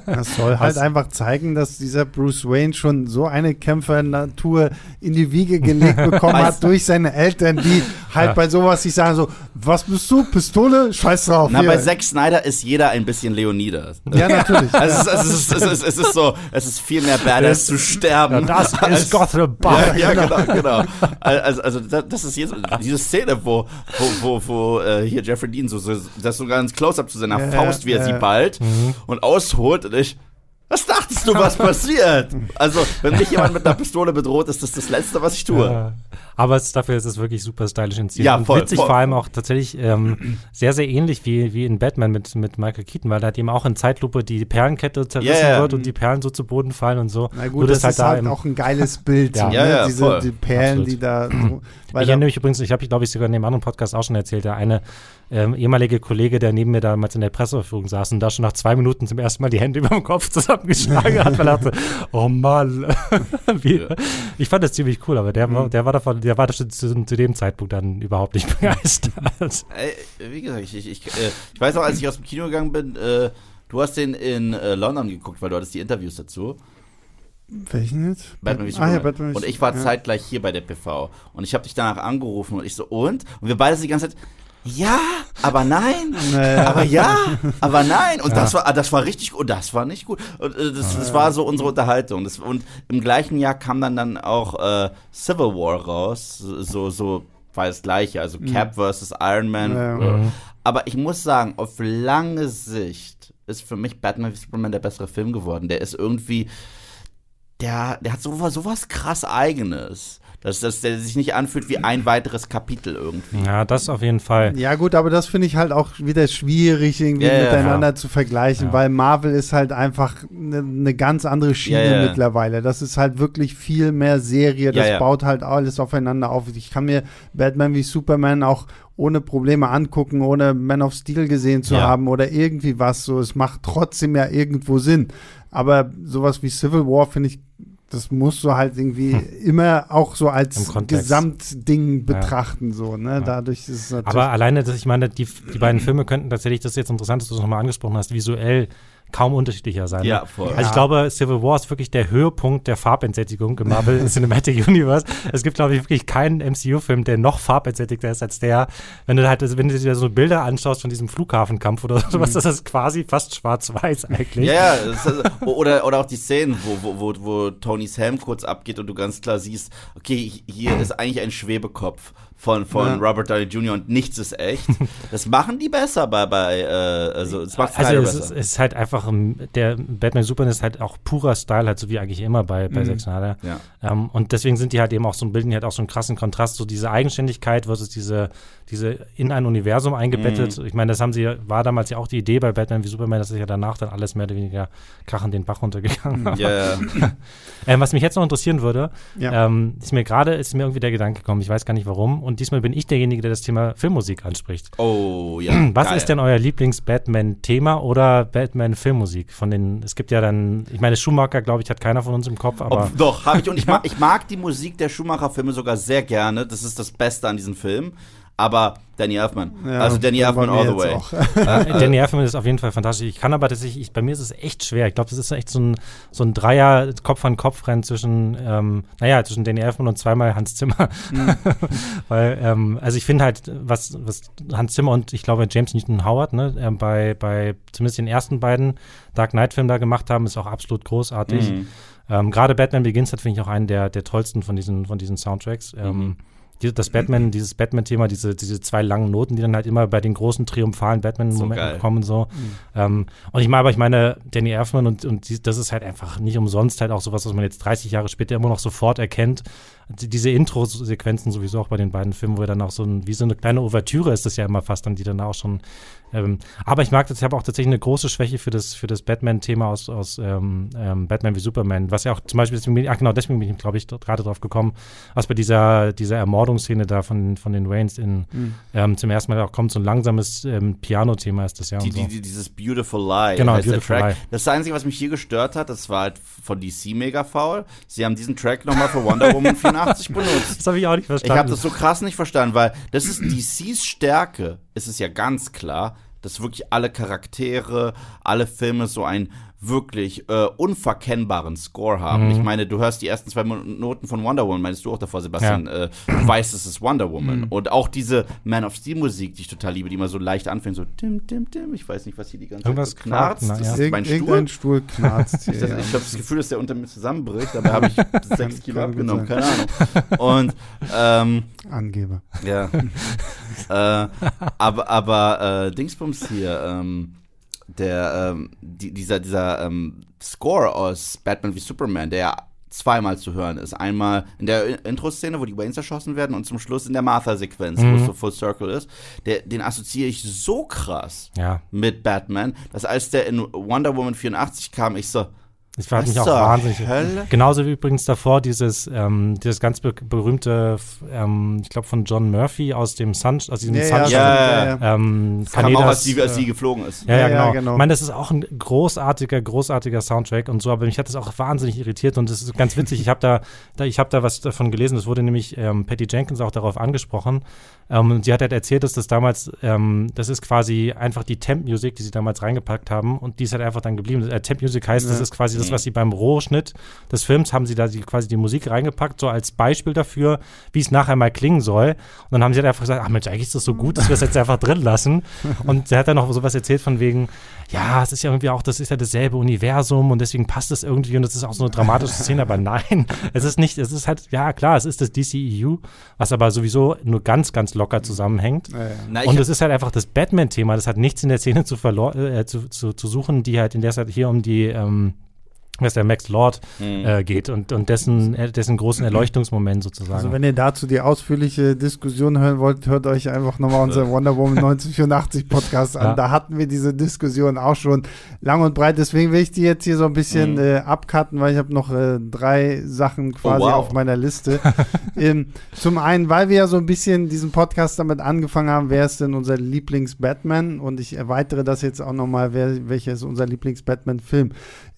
Das soll halt einfach zeigen, dass dieser Bruce Wayne schon so eine Kämpfernatur in die Wiege gelegt bekommen hat du- durch seine Eltern, die halt Ja. bei sowas sich sagen so, was bist du, Pistole? Scheiß drauf. Na, hier. bei Zack Snyder ist jeder ein bisschen Leonidas. Ja, natürlich. Also es, ist, es, ist, es, ist, es ist so, es ist viel mehr Badass zu sterben. Das als- ist Gotham Ja, ja, genau, genau. Also, also das, das ist jetzt diese Szene, wo, wo, wo, wo äh, hier Jeffrey Dean so, so das sogar ins Close-up zu seiner Ja, Faust, wie er sie ballt und ausholt und ich. Was dachtest du, was passiert? Also, wenn mich jemand mit einer Pistole bedroht, ist das das Letzte, was ich tue. Aber es, dafür ist es wirklich super stylisch inszeniert. Ja, und voll, witzig voll. vor allem auch tatsächlich ähm, sehr, sehr ähnlich wie, wie in Batman mit, mit Michael Keaton, weil da hat eben auch in Zeitlupe die Perlenkette zerrissen ja. wird und die Perlen so zu Boden fallen und so. Na gut, das, halt ist da halt im- auch ein geiles Bild. Ja. so, Ja, ne? ja, Diese voll. die Perlen, Absolut. die da so, weil Ich erinnere mich übrigens, ich habe, glaube ich, sogar in dem anderen Podcast auch schon erzählt, der eine ähm, ehemalige Kollege, der neben mir damals in der Presseverführung saß und da schon nach zwei Minuten zum ersten Mal die Hände über dem Kopf zusammengeschlagen hat, weil er dachte, oh Mann. Wie, ich fand das ziemlich cool, aber der, Mhm. der war davon, der war zu, zu, zu dem Zeitpunkt dann überhaupt nicht begeistert. Ey, wie gesagt, ich, ich, ich, äh, ich weiß auch, als ich aus dem Kino gegangen bin, äh, du hast den in äh, London geguckt, weil du hattest die Interviews dazu. welchen jetzt? Batman wie ah, ja. Batman und ich war ja. zeitgleich hier bei der PV. Und ich habe dich danach angerufen und ich so, und? Und wir beide so die ganze Zeit, ja, aber nein, Naja. aber ja, aber nein. Und das war, das war richtig gut, und das war nicht gut. Und äh, das, das war so unsere Unterhaltung. Das, und im gleichen Jahr kam dann dann auch äh, Civil War raus, so, so war das gleiche, also Cap versus Iron Man. Ja. Äh, Aber ich muss sagen, auf lange Sicht ist für mich Batman wie Superman der bessere Film geworden. Der ist irgendwie, der, der hat sowas, sowas krass Eigenes. Dass, dass der sich nicht anfühlt wie ein weiteres Kapitel irgendwie. Ja, das auf jeden Fall. Ja, gut, aber das finde ich halt auch wieder schwierig, irgendwie Ja, ja, miteinander zu vergleichen, Ja. weil Marvel ist halt einfach eine ne ganz andere Schiene Ja, ja. mittlerweile. Das ist halt wirklich viel mehr Serie, das Ja, ja. baut halt alles aufeinander auf. Ich kann mir Batman wie Superman auch ohne Probleme angucken, ohne Man of Steel gesehen zu Ja. haben oder irgendwie was so. Es macht trotzdem ja irgendwo Sinn. Aber sowas wie Civil War finde ich das musst du halt irgendwie immer auch so als. Gesamtding betrachten, so, ne? Ja. Dadurch ist es natürlich. Aber alleine, dass ich meine, die, die beiden Filme könnten tatsächlich, das ist jetzt interessant, dass du das nochmal angesprochen hast, visuell kaum unterschiedlicher sein. Ja, ne? voll. Also ich glaube, Civil War ist wirklich der Höhepunkt der Farbentsättigung im Marvel Cinematic Universe. Es gibt, glaube ich, wirklich keinen MCU-Film, der noch farbentsättigter ist als der. Wenn du halt, wenn du dir so Bilder anschaust von diesem Flughafenkampf oder sowas, das ist quasi fast schwarz-weiß eigentlich. Ja, ist, oder, oder auch die Szenen, wo, wo, wo, wo Tonys Helm kurz abgeht und du ganz klar siehst, okay, hier ist eigentlich ein Schwebekopf von, von Ja. Robert Downey Jr. und nichts ist echt. Das machen die besser bei, bei äh, also es macht Also es ist, ist halt einfach, ähm, der Batman Superman ist halt auch purer Style, halt so wie eigentlich immer bei, bei Mhm. Zack Snyder. Ja. Ähm, und deswegen sind die halt eben auch so, bilden die halt auch so einen krassen Kontrast, so diese Eigenständigkeit versus diese, diese in ein Universum eingebettet. Mhm. Ich meine, das haben sie, war damals ja auch die Idee bei Batman wie Superman, dass sich ja danach dann alles mehr oder weniger krachend den Bach runtergegangen. Ja, ja. Ähm, was mich jetzt noch interessieren würde, Ja. ähm, ist mir gerade, ist mir irgendwie der Gedanke gekommen, ich weiß gar nicht warum, und diesmal bin ich derjenige, der das Thema Filmmusik anspricht. Oh, ja. Was geil. ist denn euer Lieblings-Batman-Thema oder Batman-Filmmusik? Von den, es gibt ja dann, ich meine, Schumacher, glaube ich, hat keiner von uns im Kopf, aber Ob, doch, habe ich. Und ich mag, ich mag die Musik der Schumacher-Filme sogar sehr gerne. Das ist das Beste an diesen Filmen. Aber Danny Elfman. Ja, also Danny Elfman all the way. äh, Danny Elfman ist auf jeden Fall fantastisch. Ich kann aber tatsächlich, ich, bei mir ist es echt schwer. Ich glaube, das ist echt so ein, so ein Dreier Kopf-an-Kopf-Rennen zwischen, ähm, naja, zwischen Danny Elfman und zweimal Hans Zimmer. Weil, ähm, also ich finde halt, was, was Hans Zimmer und ich glaube James Newton Howard, ne, äh, bei, bei zumindest den ersten beiden Dark Knight-Filmen da gemacht haben, ist auch absolut großartig. Mhm. Ähm, Gerade Batman Begins hat, finde ich, auch einen der, der tollsten von diesen, von diesen Soundtracks. Ähm, Mhm. Das Batman, dieses Batman-Thema, diese, diese zwei langen Noten, die dann halt immer bei den großen triumphalen Batman-Momenten geil. kommen, so. Ähm, und ich meine, aber ich meine, Danny Elfman und, und die, das ist halt einfach nicht umsonst halt auch sowas, was man jetzt 30 Jahre später immer noch sofort erkennt. Die, diese Intro-Sequenzen sowieso auch bei den beiden Filmen, wo dann auch so ein, wie so eine kleine Ouvertüre ist das ja immer fast dann, die dann auch schon ähm, aber ich mag das, ich habe auch tatsächlich eine große Schwäche für das, für das Batman-Thema aus, aus ähm, ähm, Batman wie Superman, was ja auch zum Beispiel, deswegen ach genau, deswegen bin ich, glaube ich, gerade drauf gekommen, was bei dieser, dieser Ermordung Ermordungsszene da von, von den Waynes in, Mhm. ähm, zum ersten Mal auch kommt so ein langsames ähm, Piano-Thema ist das ja Die, und so. die, die, dieses Beautiful Lie. Genau, Beautiful Track. Lie. Das das Einzige, was mich hier gestört hat. Das war halt von DC mega faul. Sie haben diesen Track nochmal für Wonder Woman 84 benutzt. das habe ich auch nicht Ich verstanden. habe das so krass nicht verstanden, weil das ist DCs Stärke. Es ist ja ganz klar, dass wirklich alle Charaktere, alle Filme so ein wirklich äh, unverkennbaren Score haben. Mhm. Ich meine, du hörst die ersten zwei Noten von Wonder Woman, meinst du auch davor, Sebastian, äh, du weißt, es ist Wonder Woman. Mhm. Und auch diese Man of Steel Musik, die ich total liebe, die immer so leicht anfängt, so dim, dim, dim. Ich weiß nicht, was hier die ganze Irgendwas Zeit so knarzt. knarrt, Das na, ist ja. mein Irgend- Irgendein Stuhl. Stuhl knarzt hier. Ich, ja. ich habe das Gefühl, dass der unter mir zusammenbricht, dabei habe ich sechs Kilo abgenommen, keine Ahnung. Und ähm, Angeber. ja. äh, aber aber äh, Dingsbums hier, ähm, der, ähm, die, dieser, dieser ähm, Score aus Batman wie Superman, der ja zweimal zu hören ist. Einmal in der Intro-Szene, wo die Waynes erschossen werden und zum Schluss in der Martha-Sequenz, wo Mhm. es so Full Circle ist. Der, den assoziiere ich so krass ja, mit Batman, dass als der in Wonder Woman 84 kam, ich so, ich war was mich auch wahnsinnig. Hölle? Genauso wie übrigens davor dieses, ähm, dieses ganz be berühmte, ähm, ich glaube von John Murphy aus dem Sun, aus diesem Ja, Sunshine. Ja, ja, ja. Ähm, Kam auch, als sie, als sie geflogen ist. Ja, ja, Ja, genau. ja, genau. Ich meine, das ist auch ein großartiger, großartiger Soundtrack und so, aber mich hat das auch wahnsinnig irritiert und das ist ganz witzig. Ich habe da, da, ich habe da was davon gelesen. Das wurde nämlich ähm, Patty Jenkins auch darauf angesprochen. Ähm, und sie hat halt erzählt, dass das damals, ähm, das ist quasi einfach die Temp-Music, die sie damals reingepackt haben und die ist halt einfach dann geblieben. Äh, Temp-Music heißt, das ist quasi das, was sie beim Rohschnitt des Films haben sie da die, quasi die Musik reingepackt, so als Beispiel dafür, wie es nachher mal klingen soll. Und dann haben sie halt einfach gesagt, ach Mensch, eigentlich ist das so gut, dass wir es jetzt einfach drin lassen. Und sie hat dann noch sowas erzählt von wegen, ja, es ist ja irgendwie auch, das ist ja dasselbe Universum und deswegen passt es irgendwie und es ist auch so eine dramatische Szene, aber nein, es ist nicht, es ist halt, ja klar, es ist das DCEU, was aber sowieso nur ganz, ganz locker zusammenhängt. Ja, ja. Na, Und es ist halt einfach das Batman-Thema, das hat nichts in der Szene zu, äh, zu, zu, zu suchen, die halt in der Zeit hier um die, ähm, was der Max Lord Mhm. äh, geht und, und dessen, äh, dessen großen Erleuchtungsmoment sozusagen. Also wenn ihr dazu die ausführliche Diskussion hören wollt, hört euch einfach nochmal unser Wonder Woman 1984 Podcast an. Ja. Da hatten wir diese Diskussion auch schon lang und breit. Deswegen will ich die jetzt hier so ein bisschen Mhm. äh, abcutten, weil ich habe noch äh, drei Sachen quasi Oh, wow. auf meiner Liste. ähm, zum einen, weil wir ja so ein bisschen diesen Podcast damit angefangen haben, wer ist denn unser Lieblings-Batman? Und ich erweitere das jetzt auch nochmal, wer, welcher ist unser Lieblings-Batman-Film?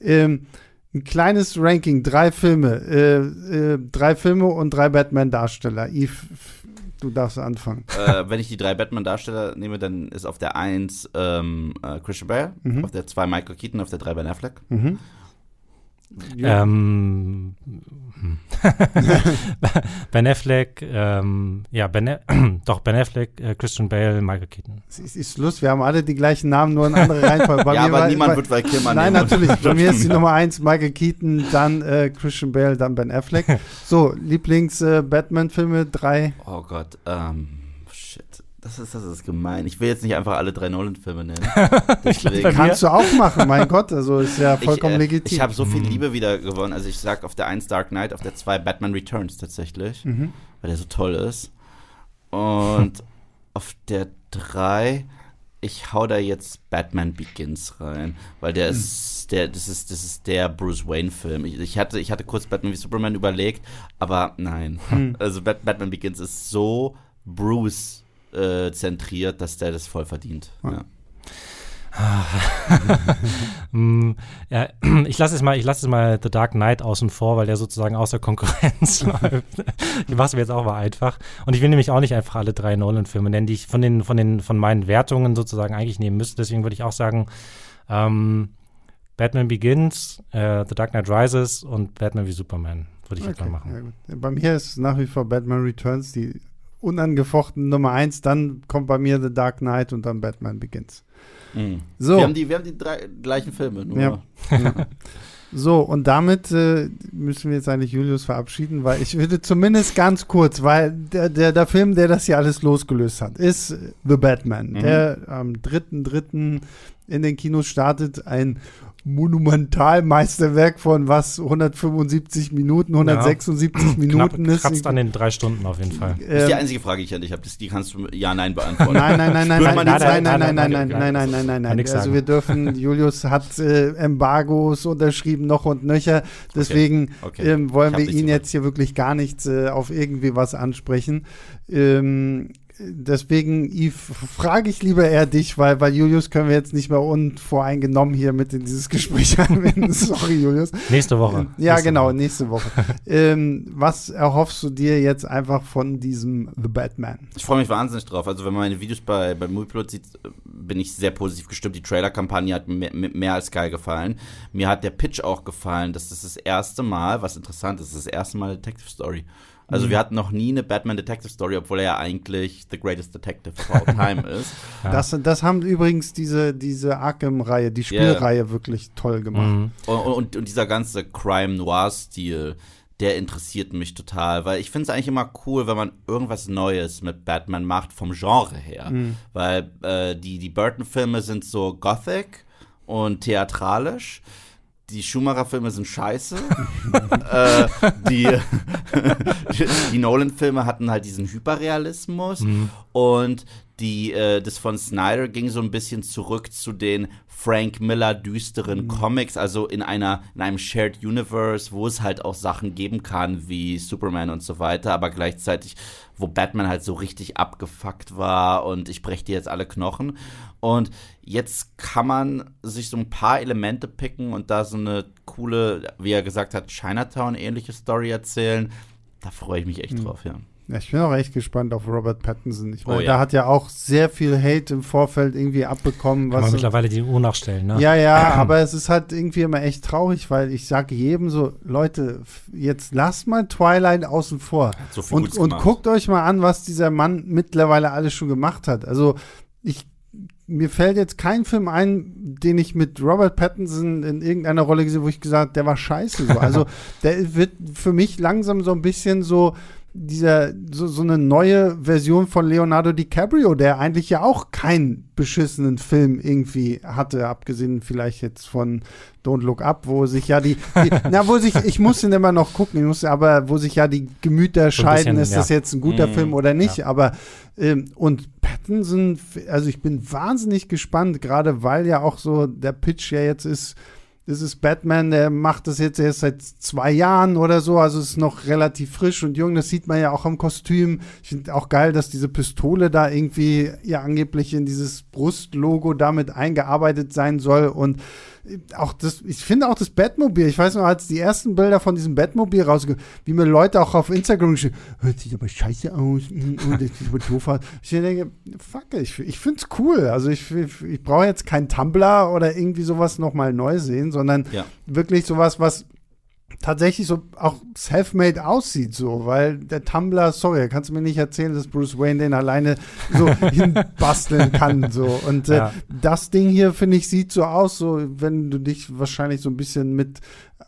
Ähm, ein kleines Ranking, drei Filme, äh, äh, drei Filme und drei Batman-Darsteller. Yves, f- du darfst anfangen. äh, wenn ich die drei Batman-Darsteller nehme, dann ist auf der 1 ähm, äh, Christian Bale, Mhm. auf der 2 Michael Keaton, auf der 3 Ben Affleck. Mhm. Ähm, hm. ben Affleck, ähm, ja, ben, A- doch, Ben Affleck, äh, Christian Bale, Michael Keaton. Es ist, ist Lust, wir haben alle die gleichen Namen, nur in andere Reihenfolge. Bei ja, mir aber war- niemand bei, wird Val Kilmer Nein, nehmen. natürlich. Bei mir ist die Nummer eins Michael Keaton, dann äh, Christian Bale, dann Ben Affleck. So, Lieblings-Batman-Filme, drei. Oh Gott, ähm. Das ist, das ist gemein. Ich will jetzt nicht einfach alle drei Nolan-Filme nennen. Mir- Kannst du auch machen, mein Gott. Also ist ja vollkommen ich, äh, legitim. Ich habe so viel Mhm. Liebe wieder gewonnen. Also ich sag auf der 1 Dark Knight, auf der 2 Batman Returns tatsächlich, Mhm. weil der so toll ist. Und auf der 3, ich hau da jetzt Batman Begins rein, weil der ist der das ist das ist der Bruce Wayne Film. Ich, ich hatte ich hatte kurz Batman wie Superman überlegt, aber nein. Hm. Also Bat Batman Begins ist so Bruce äh, zentriert, dass der das voll verdient. Ja. Mm, ja, ich lasse es mal, ich lasse es mal The Dark Knight außen vor, weil der sozusagen außer Konkurrenz läuft. Ich mache es mir jetzt auch mal einfach. Und ich will nämlich auch nicht einfach alle drei Nolan-Filme nennen, die ich von den, von den, von meinen Wertungen sozusagen eigentlich nehmen müsste. Deswegen würde ich auch sagen, ähm, Batman Begins, äh, The Dark Knight Rises und Batman wie Superman würde ich jetzt Okay, mal machen. ja. Bei mir ist nach wie vor Batman Returns die unangefochten Nummer eins. Dann kommt bei mir The Dark Knight und dann Batman Begins. Mhm. So. Wir haben die, wir haben die drei gleichen Filme, nur Ja. Ja. So, und damit äh, müssen wir jetzt eigentlich Julius verabschieden, weil ich würde zumindest ganz kurz, weil der, der, der Film, der das hier alles losgelöst hat, ist The Batman, Mhm. der am 3.3. in den Kinos startet, ein Monumentalmeisterwerk von was 175 Minuten, 176 Minuten Knapp, ist. kratzt an den drei Stunden auf jeden Fall. Das ist die Ähm, einzige Frage, die ich an dich habe. Die kannst du ja, nein beantworten. Nein, nein, nein, nein, nein, nein, nein, nein, nein, nein, nein, Nein, nein, nein, nein, nein, Also wir dürfen, Julius hat äh, Embargos unterschrieben, noch und nöcher. Deswegen Okay. ähm, wollen wir ihn gesagt. jetzt hier wirklich gar nichts äh, auf irgendwie was ansprechen. Ähm, deswegen, Yves, frage ich lieber eher dich, weil, weil Julius können wir jetzt nicht mehr unvoreingenommen hier mit in dieses Gespräch anwenden. Sorry, Julius. Nächste Woche. Ja, Nächste genau, Woche. nächste Woche. ähm, was erhoffst du dir jetzt einfach von diesem The Batman? Ich freue mich wahnsinnig drauf. Also, wenn man meine Videos bei, bei Movieplot sieht, bin ich sehr positiv gestimmt. Die Trailer-Kampagne hat mir mehr, mehr als geil gefallen. Mir hat der Pitch auch gefallen. Das ist das erste Mal, was interessant ist, das ist das erste Mal eine Detective Story. Also, wir hatten noch nie eine Batman Detective Story, obwohl er ja eigentlich the greatest detective of all time ist. Ja. Das, das haben übrigens diese, diese Arkham-Reihe, die Spielreihe wirklich toll gemacht. Mhm. Und, und, und dieser ganze Crime-Noir-Stil, der interessiert mich total, weil ich finde es eigentlich immer cool, wenn man irgendwas Neues mit Batman macht, vom Genre her. Weil äh, die, die Burton-Filme sind so gothic und theatralisch. Die Schumacher-Filme sind scheiße. äh, die die Nolan-Filme hatten halt diesen Hyperrealismus. Und die, äh, das von Snyder ging so ein bisschen zurück zu den Frank Miller düsteren Comics, also in einer in einem Shared Universe, wo es halt auch Sachen geben kann wie Superman und so weiter, aber gleichzeitig wo Batman halt so richtig abgefuckt war und ich brech dir jetzt alle Knochen und jetzt kann man sich so ein paar Elemente picken und da so eine coole, wie er gesagt hat, Chinatown ähnliche Story erzählen. Da freue ich mich echt drauf, ja. Ja, ich bin auch echt gespannt auf Robert Pattinson. Ich meine, Oh ja. da hat ja auch sehr viel Hate im Vorfeld irgendwie abbekommen. Kann man Was mittlerweile die Uhr nachstellen, ne? ja, ja, aber es ist halt irgendwie immer echt traurig, weil ich sage jedem so, Leute, jetzt lasst mal Twilight außen vor. So viel Und, und guckt euch mal an, was dieser Mann mittlerweile alles schon gemacht hat. Also ich mir fällt jetzt kein Film ein, den ich mit Robert Pattinson in irgendeiner Rolle gesehen, wo ich gesagt, habe, der war scheiße. So. Also der wird für mich langsam so ein bisschen so dieser so, so eine neue Version von Leonardo DiCaprio, der eigentlich ja auch keinen beschissenen Film irgendwie hatte, abgesehen vielleicht jetzt von Don't Look Up, wo sich ja die, die na wo sich ich muss ihn immer noch gucken, ich muss aber wo sich ja die Gemüter So scheiden, bisschen, ist ja. das jetzt ein guter Mhm. Film oder nicht, aber ähm, und Pattinson, also ich bin wahnsinnig gespannt, gerade weil ja auch so der Pitch ja jetzt ist, das ist Batman, der macht das jetzt erst seit zwei Jahren oder so, also ist noch relativ frisch und jung, das sieht man ja auch am Kostüm. Ich finde auch geil, dass diese Pistole da irgendwie ja angeblich in dieses Brustlogo damit eingearbeitet sein soll. Und auch das, ich finde auch das Batmobil, ich weiß noch, als die ersten Bilder von diesem Batmobil rausgekommen, wie mir Leute auch auf Instagram geschrieben, hört sich aber scheiße aus, mm, oh, das sieht aber doof aus. Ich denke, fuck, ich, ich finde es cool. Also ich, ich brauche jetzt kein Tumblr oder irgendwie sowas nochmal neu sehen, sondern Ja. wirklich sowas, was tatsächlich so auch self-made aussieht, so, weil der Tumblr, sorry, kannst du mir nicht erzählen, dass Bruce Wayne den alleine so hinbasteln kann, so. Und äh, Ja. das Ding hier, finde ich, sieht so aus, so, wenn du dich wahrscheinlich so ein bisschen mit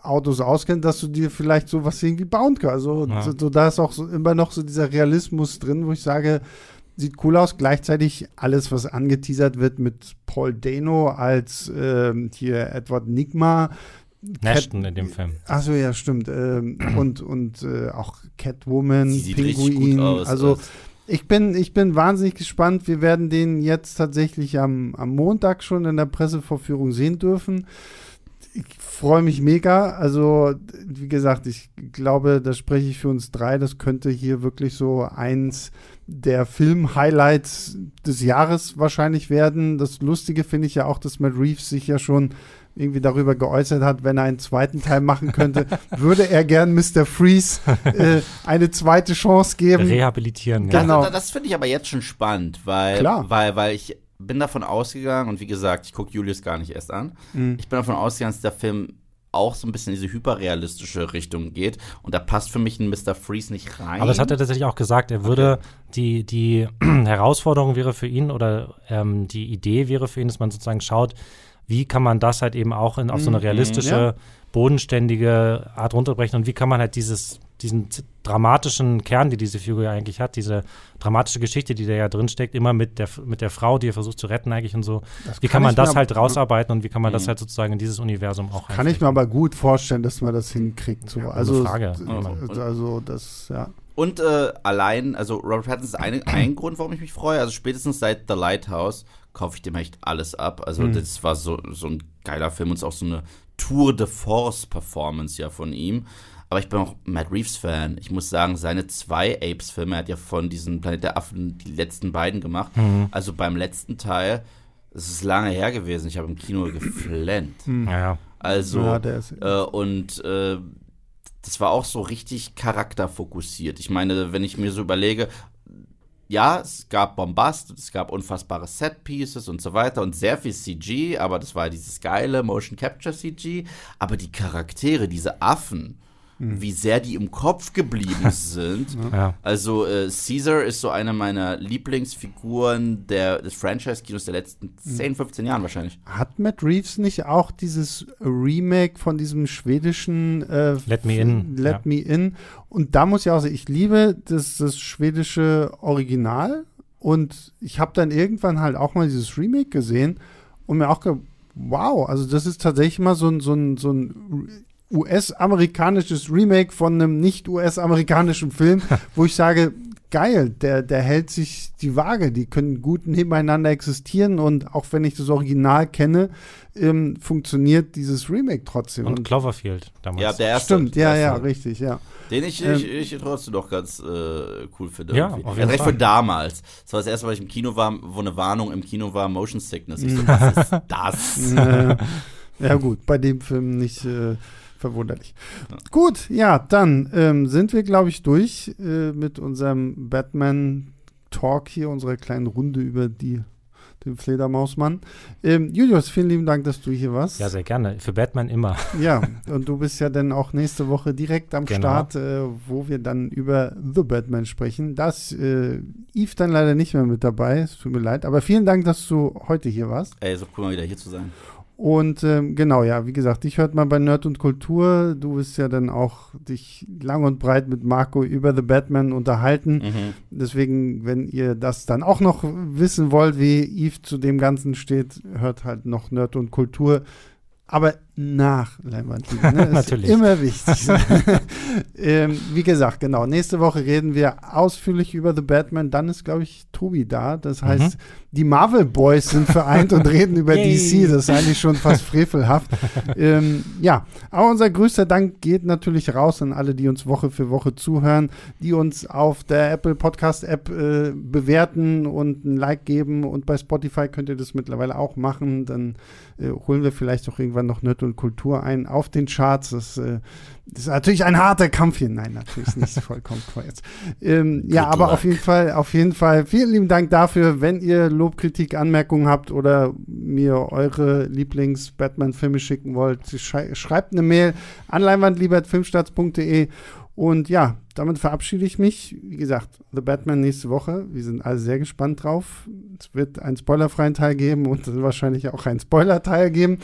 Autos auskennst, dass du dir vielleicht so was irgendwie bauen kannst. Also, Ja. so, so, da ist auch so immer noch so dieser Realismus drin, wo ich sage, sieht cool aus. Gleichzeitig alles, was angeteasert wird mit Paul Dano als ähm, hier Edward Nigma. Nashton in dem Film. Achso, ja, stimmt. Ähm, und und äh, auch Catwoman, Sie sieht richtig Pinguin. gut aus. also ich bin, ich bin wahnsinnig gespannt. Wir werden den jetzt tatsächlich am, am Montag schon in der Pressevorführung sehen dürfen. Ich freue mich mega. Also, wie gesagt, ich glaube, da spreche ich für uns drei. Das könnte hier wirklich so eins der Film-Highlights des Jahres wahrscheinlich werden. Das Lustige finde ich ja auch, dass Matt Reeves sich ja schon irgendwie darüber geäußert hat, wenn er einen zweiten Teil machen könnte, würde er gern Mr. Freeze äh, eine zweite Chance geben. Rehabilitieren, Das, ja. Genau. das, das finde ich aber jetzt schon spannend, weil, Klar. weil, weil ich bin davon ausgegangen, und wie gesagt, ich gucke Julius gar nicht erst an. Mhm. Ich bin davon ausgegangen, dass der Film auch so ein bisschen in diese hyperrealistische Richtung geht. Und da passt für mich ein Mr. Freeze nicht rein. Aber das hat er tatsächlich auch gesagt. Er würde, die, die Herausforderung wäre für ihn oder ähm, die Idee wäre für ihn, dass man sozusagen schaut, wie kann man das halt eben auch in, auf so eine Mhm, realistische, ja. bodenständige Art runterbrechen und wie kann man halt dieses, diesen dramatischen Kern, die diese Figur ja eigentlich hat, diese dramatische Geschichte, die da ja drinsteckt, immer mit der, mit der Frau, die er versucht zu retten eigentlich und so, wie kann, kann man das halt rausarbeiten und wie kann man das Mhm. halt sozusagen in dieses Universum auch Kann ich mir aber gut vorstellen, dass man das hinkriegt. So. Ja, also, Frage. also das, ja. Und äh, allein, also Robert Pattinson ist ein, ein Grund, warum ich mich freue. Also spätestens seit The Lighthouse kaufe ich dem echt alles ab. Also Mhm. das war so, so ein geiler Film und auch so eine Tour de Force Performance ja von ihm. Aber ich bin auch Matt Reeves Fan. Ich muss sagen, seine zwei Apes-Filme, er hat ja von diesen Planet der Affen die letzten beiden gemacht. Also beim letzten Teil, es ist lange her gewesen, ich habe im Kino geflennt. Ja, ja. Also, Ja, der ist- äh, und äh, das war auch so richtig charakterfokussiert. Ich meine, wenn ich mir so überlege, ja, es gab Bombast, es gab unfassbare Set-Pieces und so weiter und sehr viel CG, aber das war dieses geile Motion Capture CG. Aber die Charaktere, diese Affen, Hm. wie sehr die im Kopf geblieben sind. ja. Also äh, Caesar ist so eine meiner Lieblingsfiguren der, des Franchise-Kinos der letzten Hm. 10, 15 Jahren wahrscheinlich. Hat Matt Reeves nicht auch dieses Remake von diesem schwedischen äh, Let Me In, Let ja. Me In? Und da muss ich auch sagen, ich liebe das, das schwedische Original und ich habe dann irgendwann halt auch mal dieses Remake gesehen und mir auch gedacht, wow, also das ist tatsächlich mal so ein, so ein, so ein US-amerikanisches Remake von einem nicht US-amerikanischen Film, wo ich sage, geil, der, der hält sich die Waage, die können gut nebeneinander existieren und auch wenn ich das Original kenne, ähm, funktioniert dieses Remake trotzdem. Und Cloverfield damals. Ja, der erste. Stimmt, ja, erste. ja, richtig, ja. Den ich, Ähm, ich, ich trotzdem doch ganz äh, cool finde. Ja, irgendwie. auf jeden Erst recht Fall. für damals. Das war das erste Mal, ich im Kino war, wo eine Warnung im Kino war, Motion Sickness. Ich so, was ist das? ja gut, bei dem Film nicht äh, verwunderlich. Gut, ja, dann ähm, sind wir, glaube ich, durch äh, mit unserem Batman-Talk hier, unserer kleinen Runde über die, den Fledermausmann. Ähm, Julius, vielen lieben Dank, dass du hier warst. Ja, sehr gerne. Für Batman immer. Ja, und du bist ja dann auch nächste Woche direkt am Genau. Start, äh, wo wir dann über The Batman sprechen. Da ist äh, Yves dann leider nicht mehr mit dabei, es tut mir leid. Aber vielen Dank, dass du heute hier warst. Ey, so cool mal wieder hier zu sein. Und ähm, genau, ja, wie gesagt, dich hört man bei Nerd und Kultur. Du wirst ja dann auch dich lang und breit mit Marco über The Batman unterhalten. Mhm. Deswegen, wenn ihr das dann auch noch wissen wollt, wie Yves zu dem Ganzen steht, hört halt noch Nerd und Kultur. Aber nach Leinwandliebe. Ne? Ist Natürlich. Immer wichtig. ähm, wie gesagt, genau. Nächste Woche reden wir ausführlich über The Batman. Dann ist, glaube ich, Tobi da. Das heißt, die Marvel Boys sind vereint und reden über Yay. DC. Das ist eigentlich schon fast frevelhaft. ähm, ja, aber unser größter Dank geht natürlich raus an alle, die uns Woche für Woche zuhören, die uns auf der Apple Podcast App äh, bewerten und ein Like geben. Und bei Spotify könnt ihr das mittlerweile auch machen. Dann äh, holen wir vielleicht auch irgendwann noch Nerd und Kultur ein auf den Charts. Das, äh, das ist natürlich ein harter Kampf hier. Nein, natürlich nicht vollkommen jetzt. Ähm, ja, aber auf jeden Fall, auf jeden Fall vielen lieben Dank dafür. Wenn ihr Lob, Kritik, Anmerkungen habt oder mir eure Lieblings-Batman-Filme schicken wollt, schrei schreibt eine Mail an leinwandliebertfilmstarts.de und ja, damit verabschiede ich mich. Wie gesagt, The Batman nächste Woche. Wir sind alle sehr gespannt drauf. Es wird einen spoilerfreien Teil geben und wahrscheinlich auch einen Spoiler-Teil geben.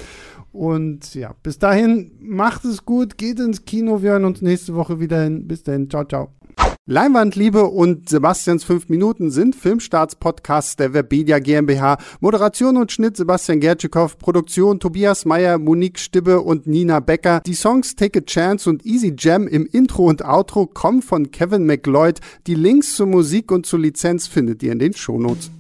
Und ja, bis dahin, macht es gut, geht ins Kino. Wir hören uns nächste Woche wieder hin. Bis dahin, ciao, ciao. Leinwandliebe und Sebastians 5 Minuten sind Filmstarts-Podcasts der Webedia GmbH. Moderation und Schnitt Sebastian Gertschikow, Produktion Tobias Meyer, Monique Stibbe und Nina Becker. Die Songs Take a Chance und Easy Jam im Intro und Outro kommen von Kevin McLeod. Die Links zur Musik und zur Lizenz findet ihr in den Shownotes.